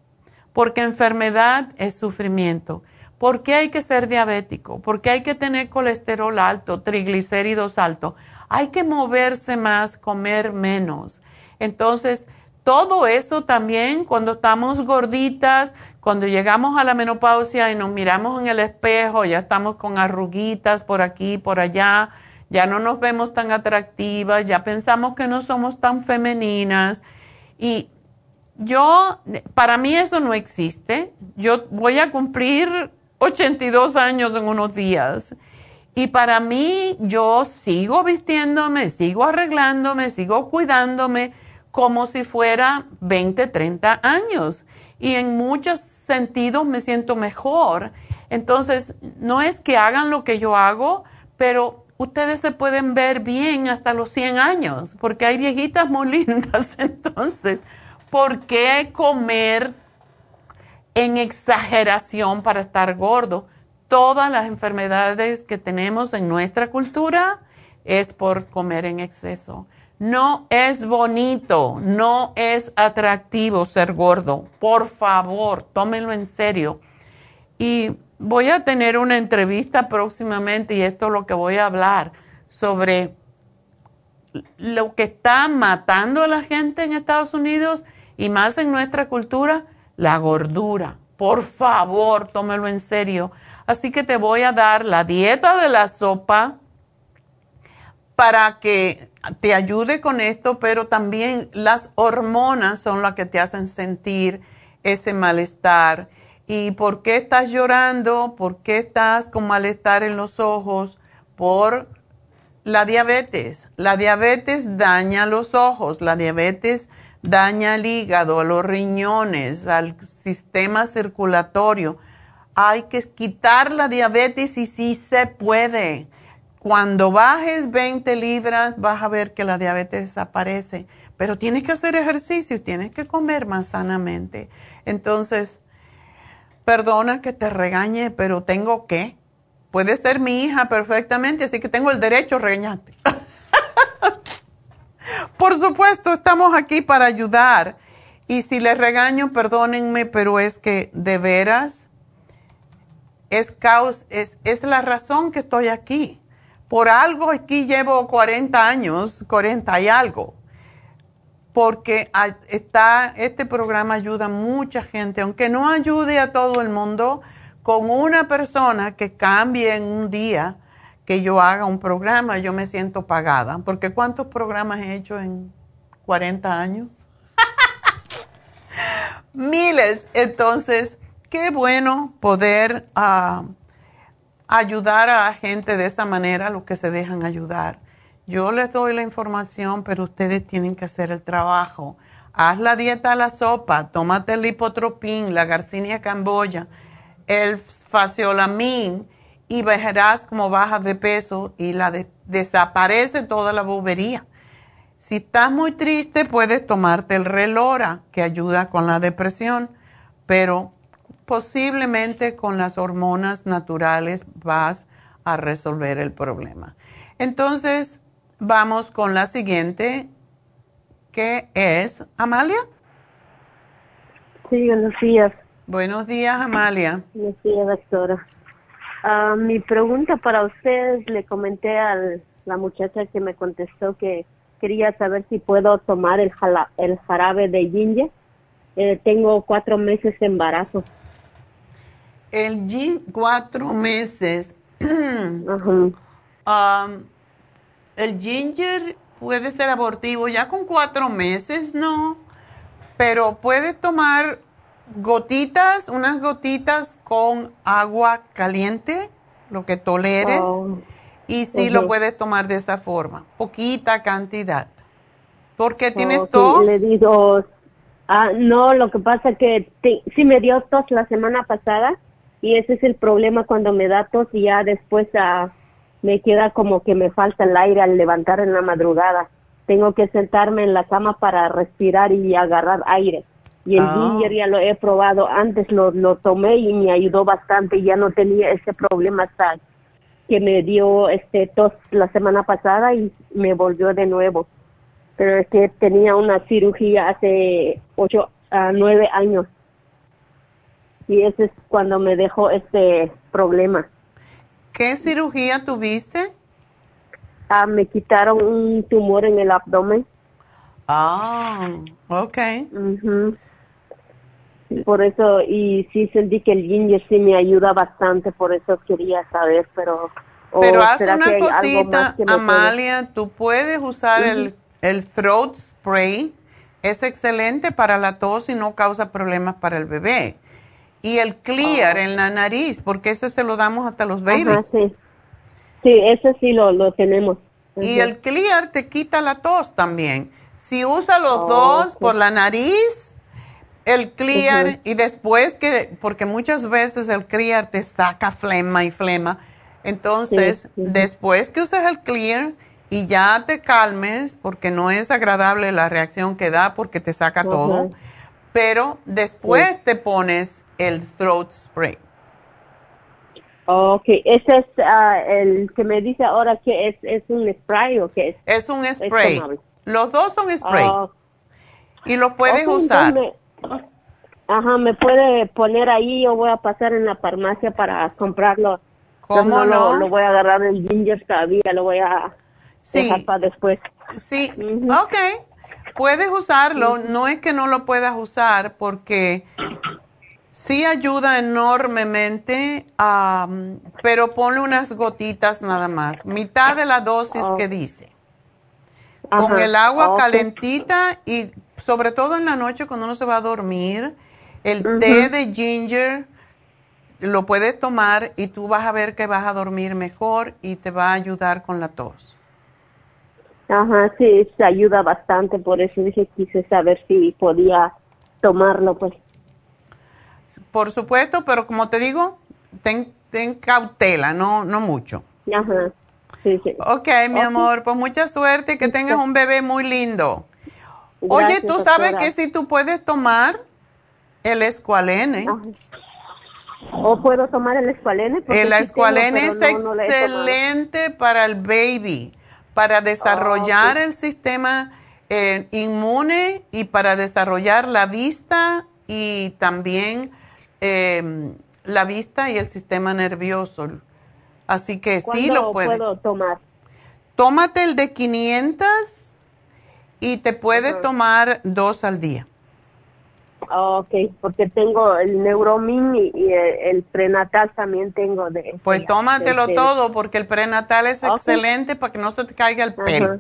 A: porque enfermedad es sufrimiento. ¿Por qué hay que ser diabético? ¿Por qué hay que tener colesterol alto, triglicéridos altos? Hay que moverse más, comer menos. Entonces, todo eso también cuando estamos gorditas, cuando llegamos a la menopausia y nos miramos en el espejo, ya estamos con arruguitas por aquí, por allá, ya no nos vemos tan atractivas, ya pensamos que no somos tan femeninas. Y yo, para mí eso no existe. Yo voy a cumplir 82 años en unos días. Y para mí yo sigo vistiéndome, sigo arreglándome, sigo cuidándome como si fuera 20, 30 años. Y en muchos sentidos me siento mejor. Entonces, no es que hagan lo que yo hago, pero ustedes se pueden ver bien hasta los 100 años, porque hay viejitas muy lindas. Entonces, ¿por qué comer en exageración para estar gordo? Todas las enfermedades que tenemos en nuestra cultura es por comer en exceso. No es bonito, no es atractivo ser gordo. Por favor, tómenlo en serio. Y voy a tener una entrevista próximamente y esto es lo que voy a hablar sobre lo que está matando a la gente en Estados Unidos y más en nuestra cultura, la gordura. Por favor, tómelo en serio. Así que te voy a dar la dieta de la sopa para que te ayude con esto, pero también las hormonas son las que te hacen sentir ese malestar. ¿Y por qué estás llorando? ¿Por qué estás con malestar en los ojos? Por la diabetes. La diabetes daña los ojos, la diabetes daña el hígado, los riñones, al sistema circulatorio. Hay que quitar la diabetes y sí se puede. Cuando bajes 20 libras vas a ver que la diabetes desaparece, pero tienes que hacer ejercicio tienes que comer más sanamente. Entonces, perdona que te regañe, pero tengo que. Puede ser mi hija perfectamente, así que tengo el derecho a regañarte. Por supuesto, estamos aquí para ayudar. Y si les regaño, perdónenme, pero es que de veras es, es, es la razón que estoy aquí. Por algo aquí llevo 40 años, 40 y algo porque está, este programa ayuda a mucha gente, aunque no ayude a todo el mundo, con una persona que cambie en un día que yo haga un programa, yo me siento pagada, porque ¿cuántos programas he hecho en 40 años? Miles. Entonces, qué bueno poder ah, ayudar a la gente de esa manera, los que se dejan ayudar. Yo les doy la información, pero ustedes tienen que hacer el trabajo. Haz la dieta a la sopa, tómate el lipotropín, la garcinia camboya, el faciolamin y verás cómo bajas de peso y la desaparece toda la bobería. Si estás muy triste, puedes tomarte el relora, que ayuda con la depresión, pero posiblemente con las hormonas naturales vas a resolver el problema. Entonces, Vamos con la siguiente, que es Amalia.
H: Sí, buenos días.
A: Buenos días, Amalia.
H: Buenos días, doctora. Ah, mi pregunta para ustedes, le comenté a la muchacha que me contestó que quería saber si puedo tomar el, el jarabe de ginger. Eh, tengo cuatro meses de embarazo.
A: El gin, cuatro meses. Um, el ginger puede ser abortivo ya con cuatro meses, ¿no? Pero puede tomar gotitas, unas gotitas con agua caliente, lo que toleres, y sí lo puedes tomar de esa forma, poquita cantidad. ¿Por qué tienes oh, tos?
H: le digo, ah, no, lo que pasa es que sí me dio tos la semana pasada y ese es el problema cuando me da tos y ya después... a me queda como que me falta el aire al levantar en la madrugada. Tengo que sentarme en la cama para respirar y agarrar aire. Y el ah. ginger ya lo he probado antes, lo, lo tomé y me ayudó bastante. Ya no tenía ese problema hasta que me dio este tos la semana pasada y me volvió de nuevo. Pero es que tenía una cirugía hace ocho a nueve años. Y ese es cuando me dejó este problema.
A: ¿Qué cirugía tuviste?
H: Ah, me quitaron un tumor en el abdomen.
A: Ah, ok.
H: Por eso, y sí sentí que el ginger sí me ayuda bastante, por eso quería saber, pero...
A: Pero haz una cosita, Amalia, tú puedes usar el, el throat spray, es excelente para la tos y no causa problemas para el bebé. Y el clear en la nariz, porque eso se lo damos hasta los babies.
H: sí. sí, ese sí lo, lo tenemos.
A: Y el clear te quita la tos también. Si usa los oh, dos por la nariz, el clear y después que, porque muchas veces el clear te saca flema y flema. Entonces, después que usas el clear y ya te calmes, porque no es agradable la reacción que da porque te saca todo, pero después te pones el throat spray.
H: Ok, ese es ah, el que me dice ahora que es, es un spray o qué es.
A: Es un spray. Los dos son spray. Ah. y lo puedes usar.
H: ajá, me puede poner ahí, yo voy a pasar en la farmacia para comprarlo.
A: ¿Cómo no?
H: Lo, voy a agarrar el ginger todavía, lo voy a dejar para después.
A: Sí, ok. Puedes usarlo, no es que no lo puedas usar porque Sí ayuda enormemente, am, pero ponle unas gotitas nada más, mitad de la dosis
H: Oh.
A: que dice. Con el agua calentita y sobre todo en la noche cuando uno se va a dormir, el té de ginger lo puedes tomar y tú vas a ver que vas a dormir mejor y te va a ayudar con la tos.
H: Ajá, sí, se ayuda bastante, por eso dije, quise saber si podía tomarlo, pues.
A: Por supuesto, pero como te digo, ten, ten cautela, no, no mucho.
H: Ajá, sí, sí.
A: Ok, mi amor, pues mucha suerte que tengas un bebé muy lindo. Oye, tú sabes
H: doctora.
A: que si tú puedes tomar el escualene.
H: ¿O puedo tomar el escualene?
A: El
H: sí tengo,
A: escualene es
H: no- no
A: excelente para el baby, para desarrollar el sistema eh, inmune y para desarrollar la vista y también eh, la vista y el sistema nervioso. Así que sí
H: ¿Cuándo
A: lo puedes.
H: puedo tomar?
A: Tómate el de 500 y te puedes tomar dos al día.
H: Ok, porque tengo el Neuromin y, y el, el prenatal también tengo de...
A: Pues tómatelo todo porque el prenatal es excelente para que no se te caiga el pelo.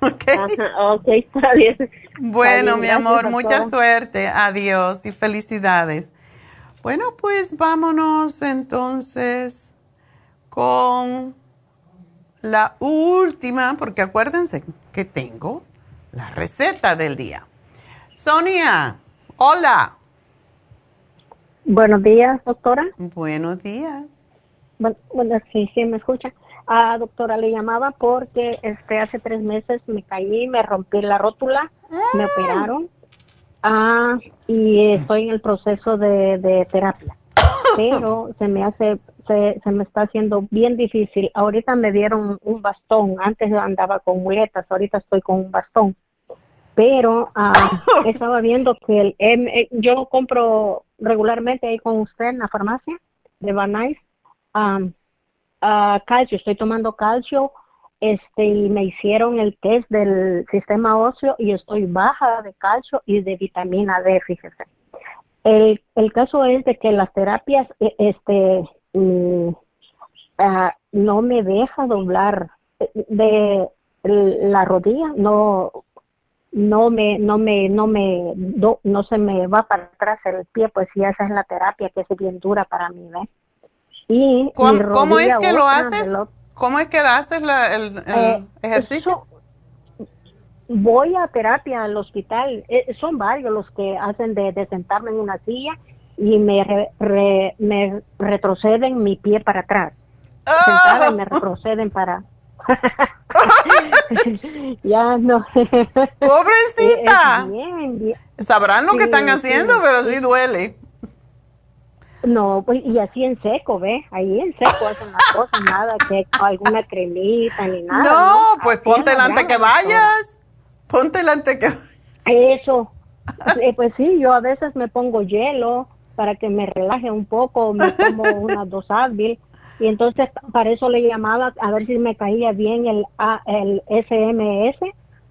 H: Ajá, ok, está bien.
A: Bueno,
H: Está bien,
A: mi amor, mucha suerte. Adiós y felicidades. Bueno, pues vámonos entonces con la última, porque acuérdense que tengo la receta del día. Sonia, hola.
I: Buenos días, doctora.
A: Buenos días.
I: Bueno, bueno, sí, sí, me escucha. Ah, doctora, le llamaba porque este hace tres meses me caí, me rompí la rótula, me operaron. Ah, y estoy en el proceso de, de terapia. Pero se me hace, se, se me está haciendo bien difícil. Ahorita me dieron un bastón. Antes andaba con muletas, ahorita estoy con un bastón. Pero ah, estaba viendo que el M, yo compro regularmente ahí con usted en la farmacia de Van am, ah, calcio, estoy tomando calcio, este, y me hicieron el test del sistema óseo y estoy baja de calcio y de vitamina D, fíjese. El, el caso es de que las terapias, e- este, mm, ah, no me deja doblar eh, de la rodilla, no, no me, no me, no me, do- no se me va para atrás el pie, pues sí, esa es la terapia que es bien dura para mí, ¿ves? Y
A: ¿Cómo, cómo es que lo haces? ¿Cómo es que haces la- el, el
I: Eh,
A: ejercicio?
I: voy a terapia al hospital, eh, son varios los que hacen de, de sentarme en una silla y me, re- re- me retroceden mi pie para atrás. Sentada y me retroceden para... ya no.
A: Pobrecita.
I: Bien, bien.
A: Sabrán lo que están haciendo,
I: sí,
A: pero
I: sí.
A: sí duele.
I: No, pues, y así en seco, ¿ve? Ahí en seco hacen las cosas, nada que alguna cremita ni nada.
A: no, pues ponte delante que vayas. Ponte delante que
I: Eso. Eh, pues sí, yo a veces me pongo hielo para que me relaje un poco, me tomo unas dos Advil y entonces para eso le llamaba a ver si me caía bien el, A- el SMS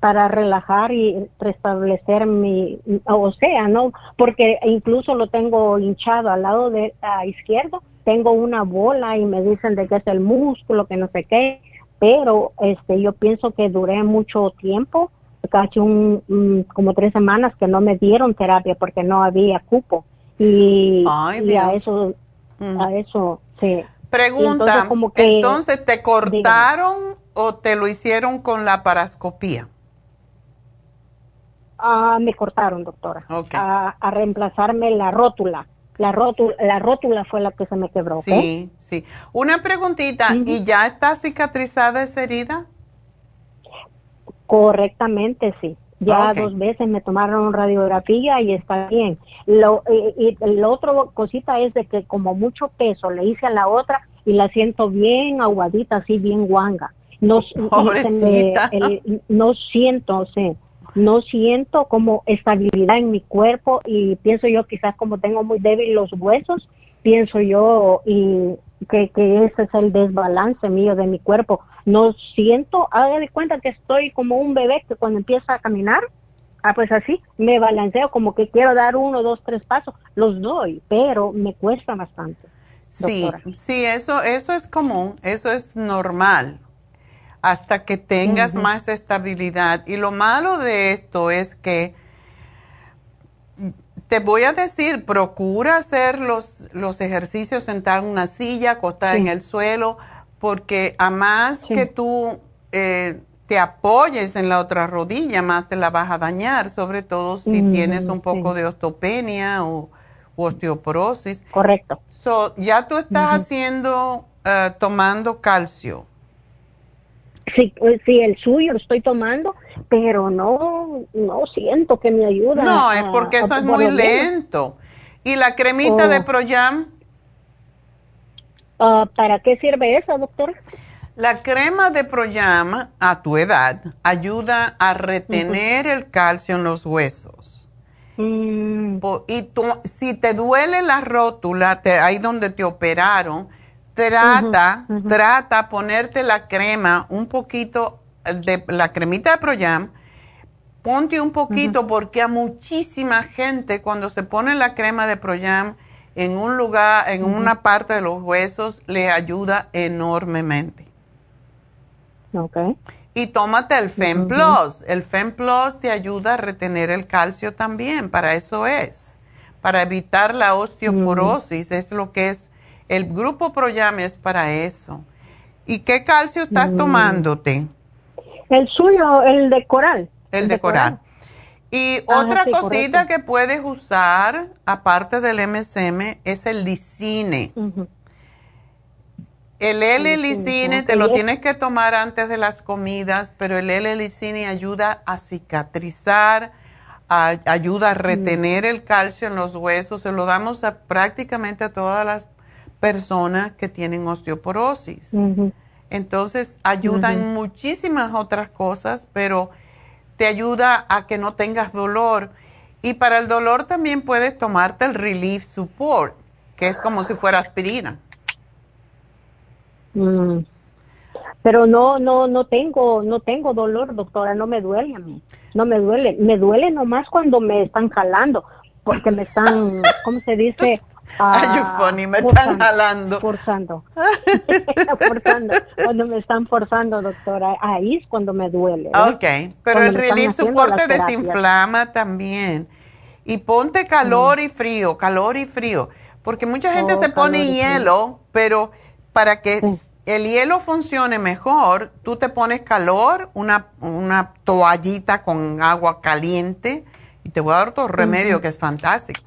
I: para relajar y restablecer mi, o sea, ¿no? Porque incluso lo tengo hinchado al lado de a izquierdo, tengo una bola y me dicen de que es el músculo, que no sé qué, pero este yo pienso que duré mucho tiempo casi un, mm, como tres semanas que no me dieron terapia porque no había cupo. Y,
A: Ay,
I: y a eso a eso sí.
A: Pregunta,
I: entonces, como que-
A: entonces, ¿te cortaron o te lo hicieron con la parascopía?
I: Ah, me cortaron doctora
A: Ok.
I: a, a reemplazarme la rótula la rótula la rótula fue la que se me quebró.
A: Sí, sí. Una preguntita, ¿y ya está cicatrizada esa herida?
I: Correctamente, sí. Ya dos veces me tomaron radiografía y está bien. Lo, y, y el otro cosita es de que como mucho peso le hice a la otra y la siento bien aguadita, así bien guanga. No, se me-
A: Pobrecita.
I: el- no siento, sí, no siento como estabilidad en mi cuerpo y pienso yo quizás como tengo muy débil los huesos, pienso yo y que, que ese es el desbalance mío de mi cuerpo. No siento, haga de cuenta que estoy como un bebé que cuando empieza a caminar,
G: Ah, pues así, me balanceo como que quiero dar uno, dos, tres pasos, los doy, pero me cuesta bastante.
A: Sí, sí, eso, eso es común, eso es normal, hasta que tengas más estabilidad. Y lo malo de esto es que te voy a decir, procura hacer los, los ejercicios sentado en una silla, acostada en el suelo, porque a más que tú eh, te apoyes en la otra rodilla, más te la vas a dañar, sobre todo si mm, tienes un poco de osteopenia o osteoporosis.
G: Correcto.
A: So, ya tú estás haciendo, eh, tomando calcio.
G: Sí, pues, sí, el suyo lo estoy tomando, pero no, no siento que me ayuda.
A: No, es porque eso es muy lento. ¿Y la cremita de oh. Proyam?
G: Ah, ¿Para qué sirve esa, doctor?
A: La crema de Proyam a tu edad ayuda a retener el calcio en los huesos. Mm. Y si te duele la rótula, ahí donde te operaron, trata, trata ponerte la crema, un poquito de la cremita de Proyam, ponte un poquito porque a muchísima gente cuando se pone la crema de Proyam en un lugar, en una parte de los huesos, le ayuda enormemente.
G: Okay.
A: Y tómate el Fem Plus. El Fem Plus te ayuda a retener el calcio también, para eso es. Para evitar la osteoporosis, es lo que es el grupo Proyame es para eso. ¿Y qué calcio estás mm. tomándote?
G: El suyo, el de coral.
A: El, de, coral. Y ah, otra cosita que puedes usar, aparte del MSM, es el licine. El L-licine te lo tienes que tomar antes de las comidas, pero el L-licine ayuda a cicatrizar, ayuda a retener el calcio en los huesos. Se lo damos a prácticamente a todas las personas que tienen osteoporosis. Entonces, ayuda en muchísimas otras cosas, pero te ayuda a que no tengas dolor. Y para el dolor también puedes tomarte el Relief Support, que es como si fuera aspirina.
G: Mm. Pero no, no, no tengo, no tengo dolor, doctora, no me duele a mí, no me duele, me duele nomás cuando me están jalando, porque me están, ¿cómo se dice?
A: Ay, funny, me están jalando.
G: Forzando. forzando. Cuando me están forzando, doctora, ahí es cuando me duele. ¿eh?
A: Ok, pero el Relief Support te desinflama también. Y ponte calor y frío, calor y frío. Porque mucha gente oh, se pone hielo, pero para que el hielo funcione mejor, tú te pones calor, una, una toallita con agua caliente, y te voy a dar otro remedio que es fantástico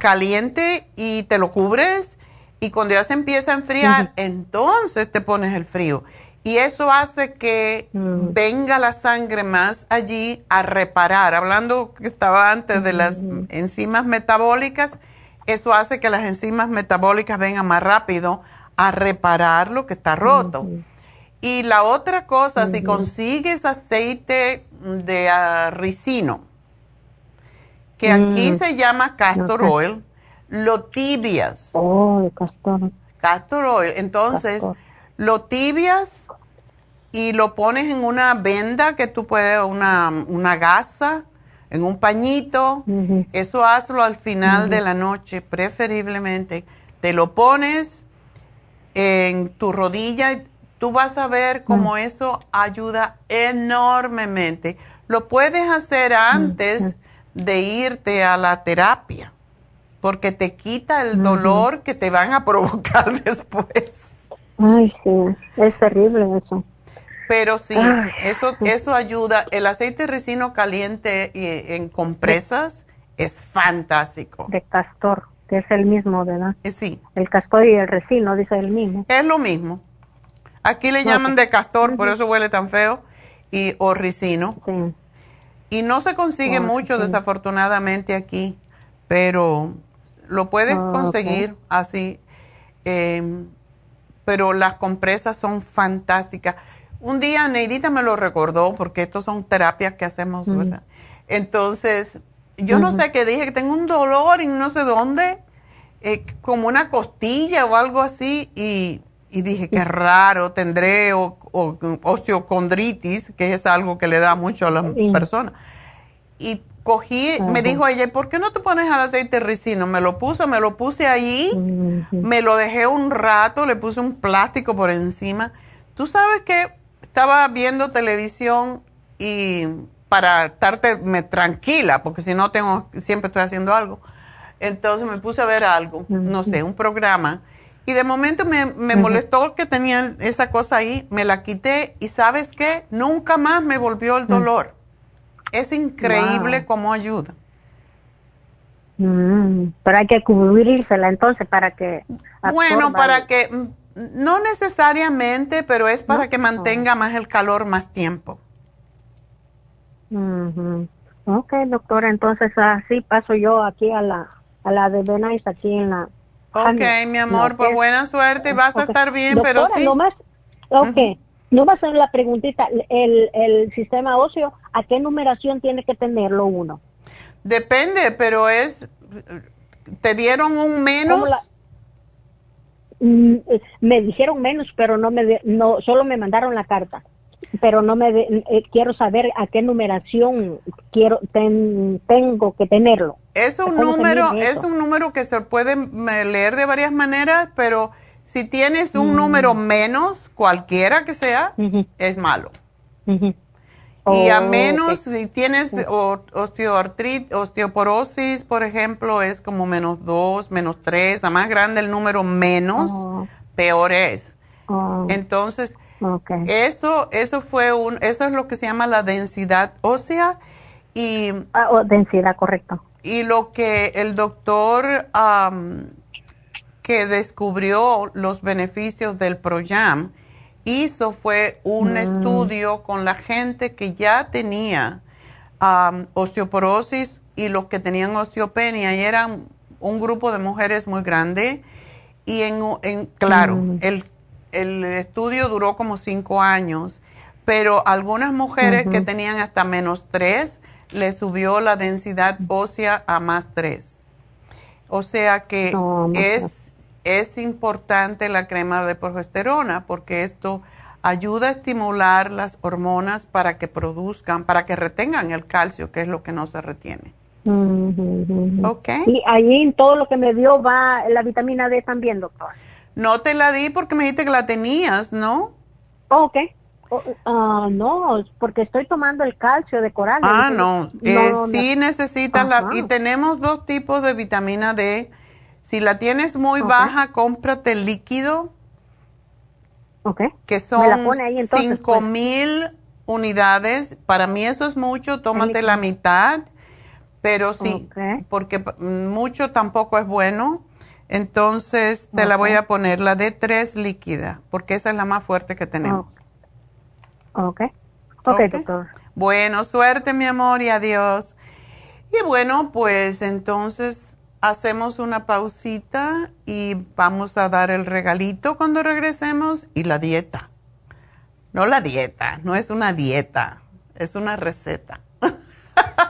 A: caliente y te lo cubres y cuando ya se empieza a enfriar, entonces te pones el frío. Y eso hace que mm. venga la sangre más allí a reparar. Hablando que estaba antes de las enzimas metabólicas, eso hace que las enzimas metabólicas vengan más rápido a reparar lo que está roto. Y la otra cosa, si consigues aceite de ricino, que aquí mm. se llama castor oil, lo tibias.
G: Oh, castor.
A: Castor oil. Entonces, lo tibias y lo pones en una venda que tú puedes, una, una gasa, en un pañito. Eso hazlo al final de la noche, preferiblemente. Te lo pones en tu rodilla y tú vas a ver cómo mm. eso ayuda enormemente. Lo puedes hacer antes de irte a la terapia, porque te quita el dolor que te van a provocar después.
G: Ay, sí, es terrible eso.
A: Pero sí, eso, eso ayuda. El aceite ricino caliente en compresas es fantástico.
G: De castor, que es el mismo, ¿verdad?
A: Eh, sí.
G: El castor y el resino, dice el mismo.
A: Es lo mismo. Aquí le llaman de castor, por eso huele tan feo, y o ricino. Sí. Y no se consigue mucho, desafortunadamente, aquí, pero lo puedes ah, conseguir así. Em, pero las compresas son fantásticas. Un día Neidita me lo recordó, porque estos son terapias que hacemos, mm. ¿verdad? Entonces, yo no sé qué dije, que tengo un dolor y no sé dónde, eh, como una costilla o algo así, y y dije, qué raro, tendré o, osteocondritis, que es algo que le da mucho a las personas. y cogí, me dijo ella, ¿por qué no te pones al aceite ricino? Me lo puso, me lo puse ahí, me lo dejé un rato, le puse un plástico por encima. Tú sabes que estaba viendo televisión y para estarte tranquila, porque si no tengo, siempre estoy haciendo algo. Entonces me puse a ver algo, no sé, un programa. Y de momento me, me molestó que tenía esa cosa ahí, me la quité y sabes qué, nunca más me volvió el dolor. Es increíble cómo ayuda.
G: Mm, pero hay que cubrírsela entonces para que...
A: Bueno, para que, mm, no necesariamente, pero es para que mantenga más el calor más tiempo.
G: Ok, doctora, entonces así paso yo aquí a la, a la de Benais, aquí en la...
A: Ok, mi amor, pues buena suerte, vas a estar bien, pero sí.
G: Nomás, ok, no va a ser la preguntita, el, el sistema óseo, ¿a qué numeración tiene que tenerlo uno?
A: Depende, pero es, ¿te dieron un menos?
G: Mm, me dijeron menos, pero no me, no, solo me mandaron la carta pero no me eh, quiero saber a qué numeración quiero tengo que tenerlo.
A: Es un número, es un número que se puede leer de varias maneras, pero si tienes un número mm. menos, cualquiera que sea, es malo. Y a menos si tienes osteoartritis, osteoporosis, por ejemplo, es como menos dos, menos tres. A más grande el número menos, oh. peor es. Oh. Entonces, eso, eso fue un, eso es lo que se llama la densidad ósea y
G: ah, oh, densidad, correcto.
A: Y lo que el doctor que descubrió los beneficios del Proyam hizo fue un mm. estudio con la gente que ya tenía osteoporosis y los que tenían osteopenia y eran un grupo de mujeres muy grande y en, en claro, mm. el el estudio duró como cinco años, pero algunas mujeres que tenían hasta menos tres, le subió la densidad ósea a más tres. O sea que es, es importante la crema de progesterona porque esto ayuda a estimular las hormonas para que produzcan, para que retengan el calcio, que es lo que no se retiene.
G: Y ahí en todo lo que me dio va la vitamina D también, doctor.
A: No te la di porque me dijiste que la tenías, ¿no?
G: Oh, ok. Oh, ah, no, porque estoy tomando el calcio de coral.
A: Ah, no. Eh, sí necesitas la... Y tenemos dos tipos de vitamina D. Si la tienes muy baja, cómprate el líquido.
G: Ok.
A: Que son cinco pues. mil unidades. Para mí eso es mucho. Tómate la mitad. Pero sí, porque mucho tampoco es bueno. Entonces te la voy a poner, la D3 líquida, porque esa es la más fuerte que tenemos.
G: Ok. Ok, doctor.
A: Bueno, suerte mi amor y adiós. Y bueno, pues entonces hacemos una pausita y vamos a dar el regalito cuando regresemos y la dieta. No la dieta, no es una dieta, es una receta.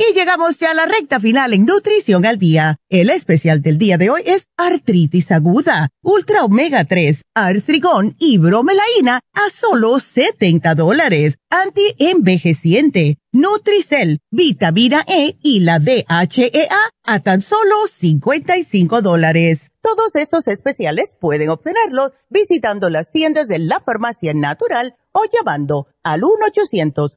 D: Y llegamos ya a la recta final en Nutrición al Día. El especial del día de hoy es artritis aguda, ultra omega 3, artrigón y bromelaína a solo 70 dólares. Anti-envejeciente, Nutricel, vitamina E y la DHEA a tan solo 55 dólares. Todos estos especiales pueden obtenerlos visitando las tiendas de la farmacia natural o llamando al 1 800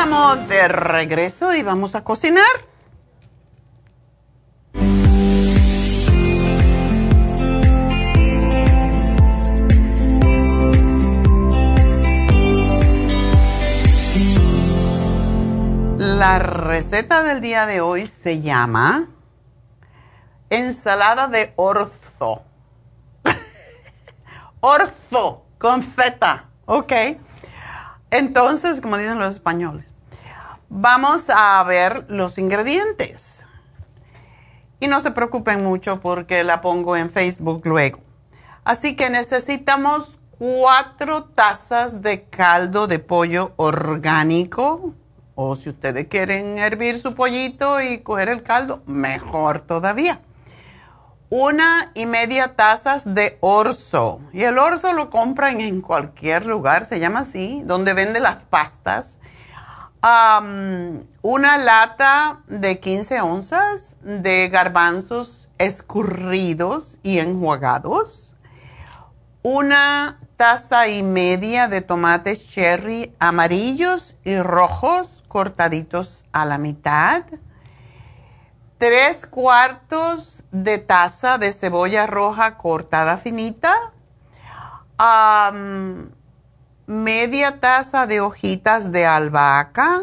A: De regreso y vamos a cocinar. La receta del día de hoy se llama ensalada de orzo. orzo con Z, ¿ok? Entonces, como dicen los españoles, vamos a ver los ingredientes. Y no se preocupen mucho porque la pongo en Facebook luego. Así que necesitamos cuatro tazas de caldo de pollo orgánico. O si ustedes quieren hervir su pollito y coger el caldo, mejor todavía. Una y media tazas de orzo. Y el orzo lo compran en cualquier lugar, se llama así, donde vende las pastas una lata de 15 onzas de garbanzos escurridos y enjuagados, una taza y media de tomates cherry amarillos y rojos cortaditos a la mitad, tres cuartos de taza de cebolla roja cortada finita, media taza de hojitas de albahaca,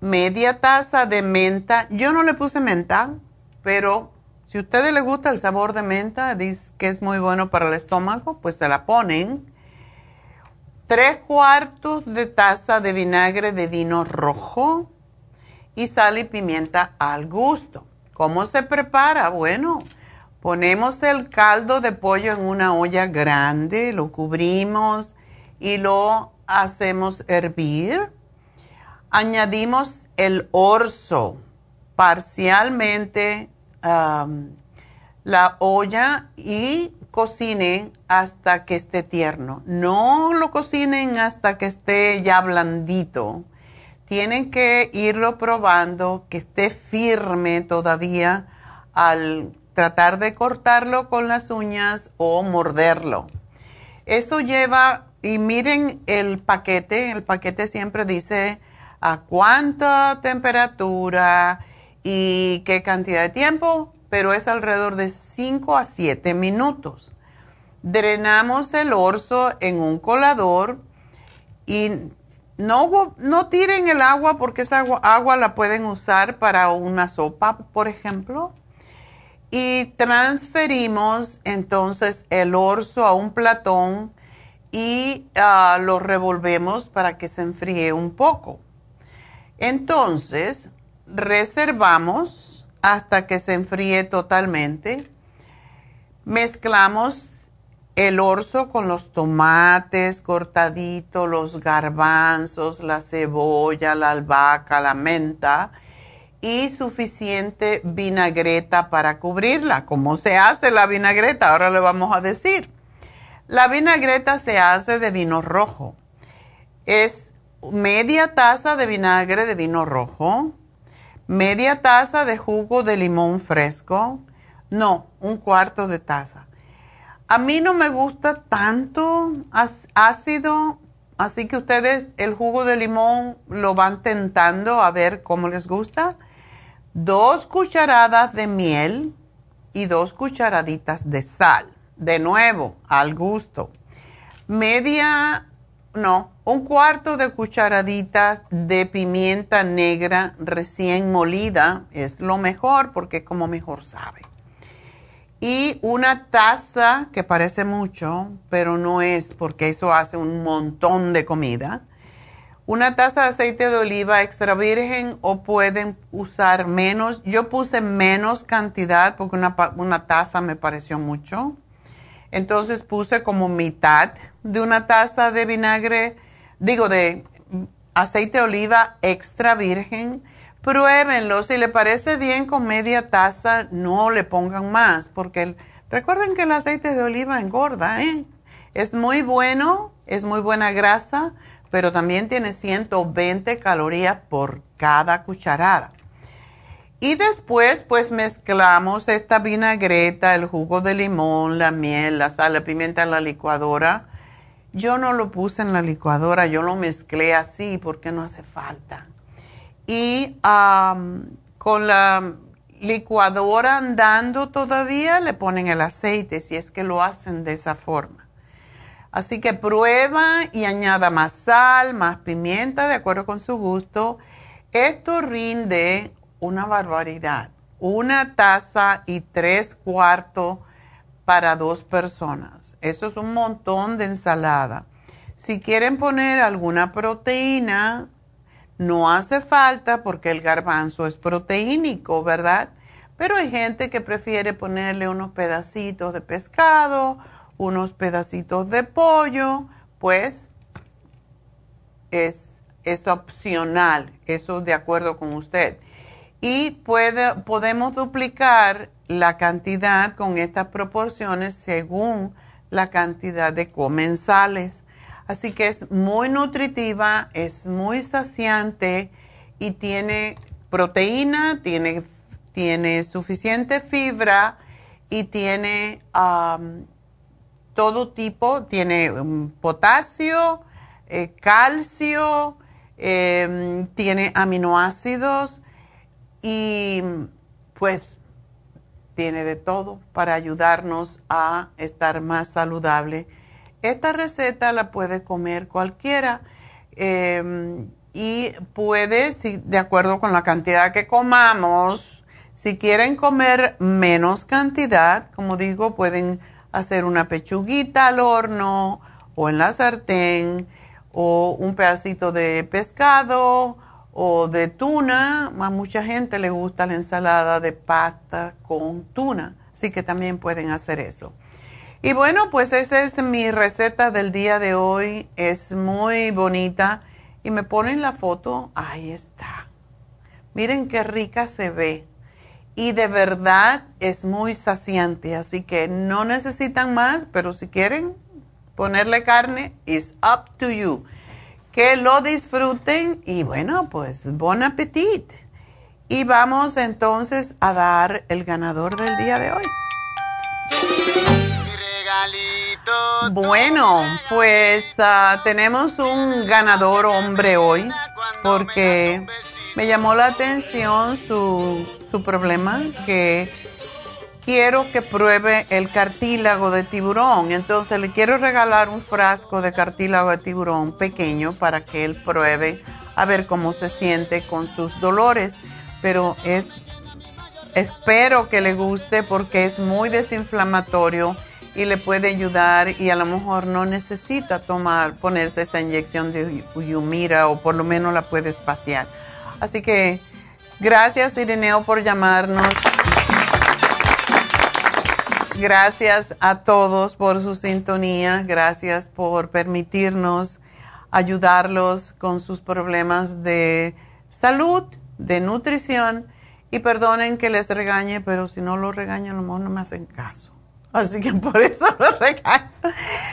A: media taza de menta. Yo no le puse menta, pero si a ustedes les gusta el sabor de menta, dice que es muy bueno para el estómago, pues se la ponen. Tres cuartos de taza de vinagre de vino rojo y sal y pimienta al gusto. ¿Cómo se prepara? Bueno, Ponemos el caldo de pollo en una olla grande, lo cubrimos y lo hacemos hervir. Añadimos el orzo parcialmente la olla y cocinen hasta que esté tierno. No lo cocinen hasta que esté ya blandito. Tienen que irlo probando, que esté firme todavía al tratar de cortarlo con las uñas o morderlo. Eso lleva, y miren el paquete, el paquete siempre dice a cuánta temperatura y qué cantidad de tiempo, pero es alrededor de 5 a 7 minutos. Drenamos el orzo en un colador y no, no tiren el agua porque esa agua, agua la pueden usar para una sopa, por ejemplo y transferimos entonces el orzo a un platón y ah, lo revolvemos para que se enfríe un poco. Entonces, reservamos hasta que se enfríe totalmente. Mezclamos el orzo con los tomates cortaditos, los garbanzos, la cebolla, la albahaca, la menta y suficiente vinagreta para cubrirla. ¿Cómo se hace la vinagreta? Ahora le vamos a decir. La vinagreta se hace de vino rojo. Es media taza de vinagre de vino rojo, media taza de jugo de limón fresco, no, un cuarto de taza. A mí no me gusta tanto ácido, así que ustedes el jugo de limón lo van tentando a ver cómo les gusta. Dos cucharadas de miel y dos cucharaditas de sal. De nuevo, al gusto. Media, no, un cuarto de cucharadita de pimienta negra recién molida. Es lo mejor porque como mejor sabe y una taza, que parece mucho, pero no es porque eso hace un montón de comida. Una taza de aceite de oliva extra virgen o pueden usar menos. Yo puse menos cantidad porque una, una taza me pareció mucho. Entonces puse como mitad de una taza de vinagre, digo, de aceite de oliva extra virgen Pruébenlo, si le parece bien con media taza, no le pongan más, porque recuerden que el aceite de oliva engorda, ¿eh? Es muy bueno, es muy buena grasa, pero también tiene 120 calorías por cada cucharada. Y después, pues mezclamos esta vinagreta, el jugo de limón, la miel, la sal, la pimienta en la licuadora. Yo no lo puse en la licuadora, yo lo mezclé así porque no hace falta y con la licuadora andando todavía le ponen el aceite si es que lo hacen de esa forma. Así que prueba y añada más sal, más pimienta de acuerdo con su gusto. Esto rinde una barbaridad. Una taza y tres cuartos para dos personas. Eso es un montón de ensalada. Si quieren poner alguna proteína, no hace falta porque el garbanzo es proteínico, ¿verdad? Pero hay gente que prefiere ponerle unos pedacitos de pescado, unos pedacitos de pollo, pues es, es opcional, eso de acuerdo con usted. Y puede, podemos duplicar la cantidad con estas proporciones según la cantidad de comensales. Así que es muy nutritiva, es muy saciante y tiene proteína, tiene, tiene suficiente fibra y tiene todo tipo, tiene um, potasio, eh, calcio, em, tiene aminoácidos y pues tiene de todo para ayudarnos a estar más saludable. Esta receta la puede comer cualquiera em, y puede, si, de acuerdo con la cantidad que comamos, si quieren comer menos cantidad, como digo, pueden hacer una pechuguita al horno o en la sartén o un pedacito de pescado o de tuna. A mucha gente le gusta la ensalada de pasta con tuna, así que también pueden hacer eso. Y bueno, pues esa es mi receta del día de hoy. Es muy bonita. Y me ponen la foto. Ahí está. Miren qué rica se ve. Y de verdad es muy saciante. Así que no necesitan más, pero si quieren ponerle carne, it's up to you. Que lo disfruten y bueno, pues bon appetit. Y vamos entonces a dar el ganador del día de hoy. Bueno, pues ah, tenemos un ganador hombre hoy porque me llamó la atención su, su problema que quiero que pruebe el cartílago de tiburón. Entonces le quiero regalar un frasco de cartílago de tiburón pequeño para que él pruebe a ver cómo se siente con sus dolores. Pero es, espero que le guste porque es muy desinflamatorio y le puede ayudar y a lo mejor no necesita tomar, ponerse esa inyección de Yumira o por lo menos la puede espaciar. Así que gracias Ireneo por llamarnos. Gracias a todos por su sintonía. Gracias por permitirnos ayudarlos con sus problemas de salud, de nutrición. Y perdonen que les regañe, pero si no lo regaño, a lo mejor no me hacen caso. Así que por eso lo regalo.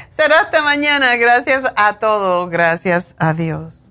A: Será hasta mañana. Gracias a todos. Gracias a Dios.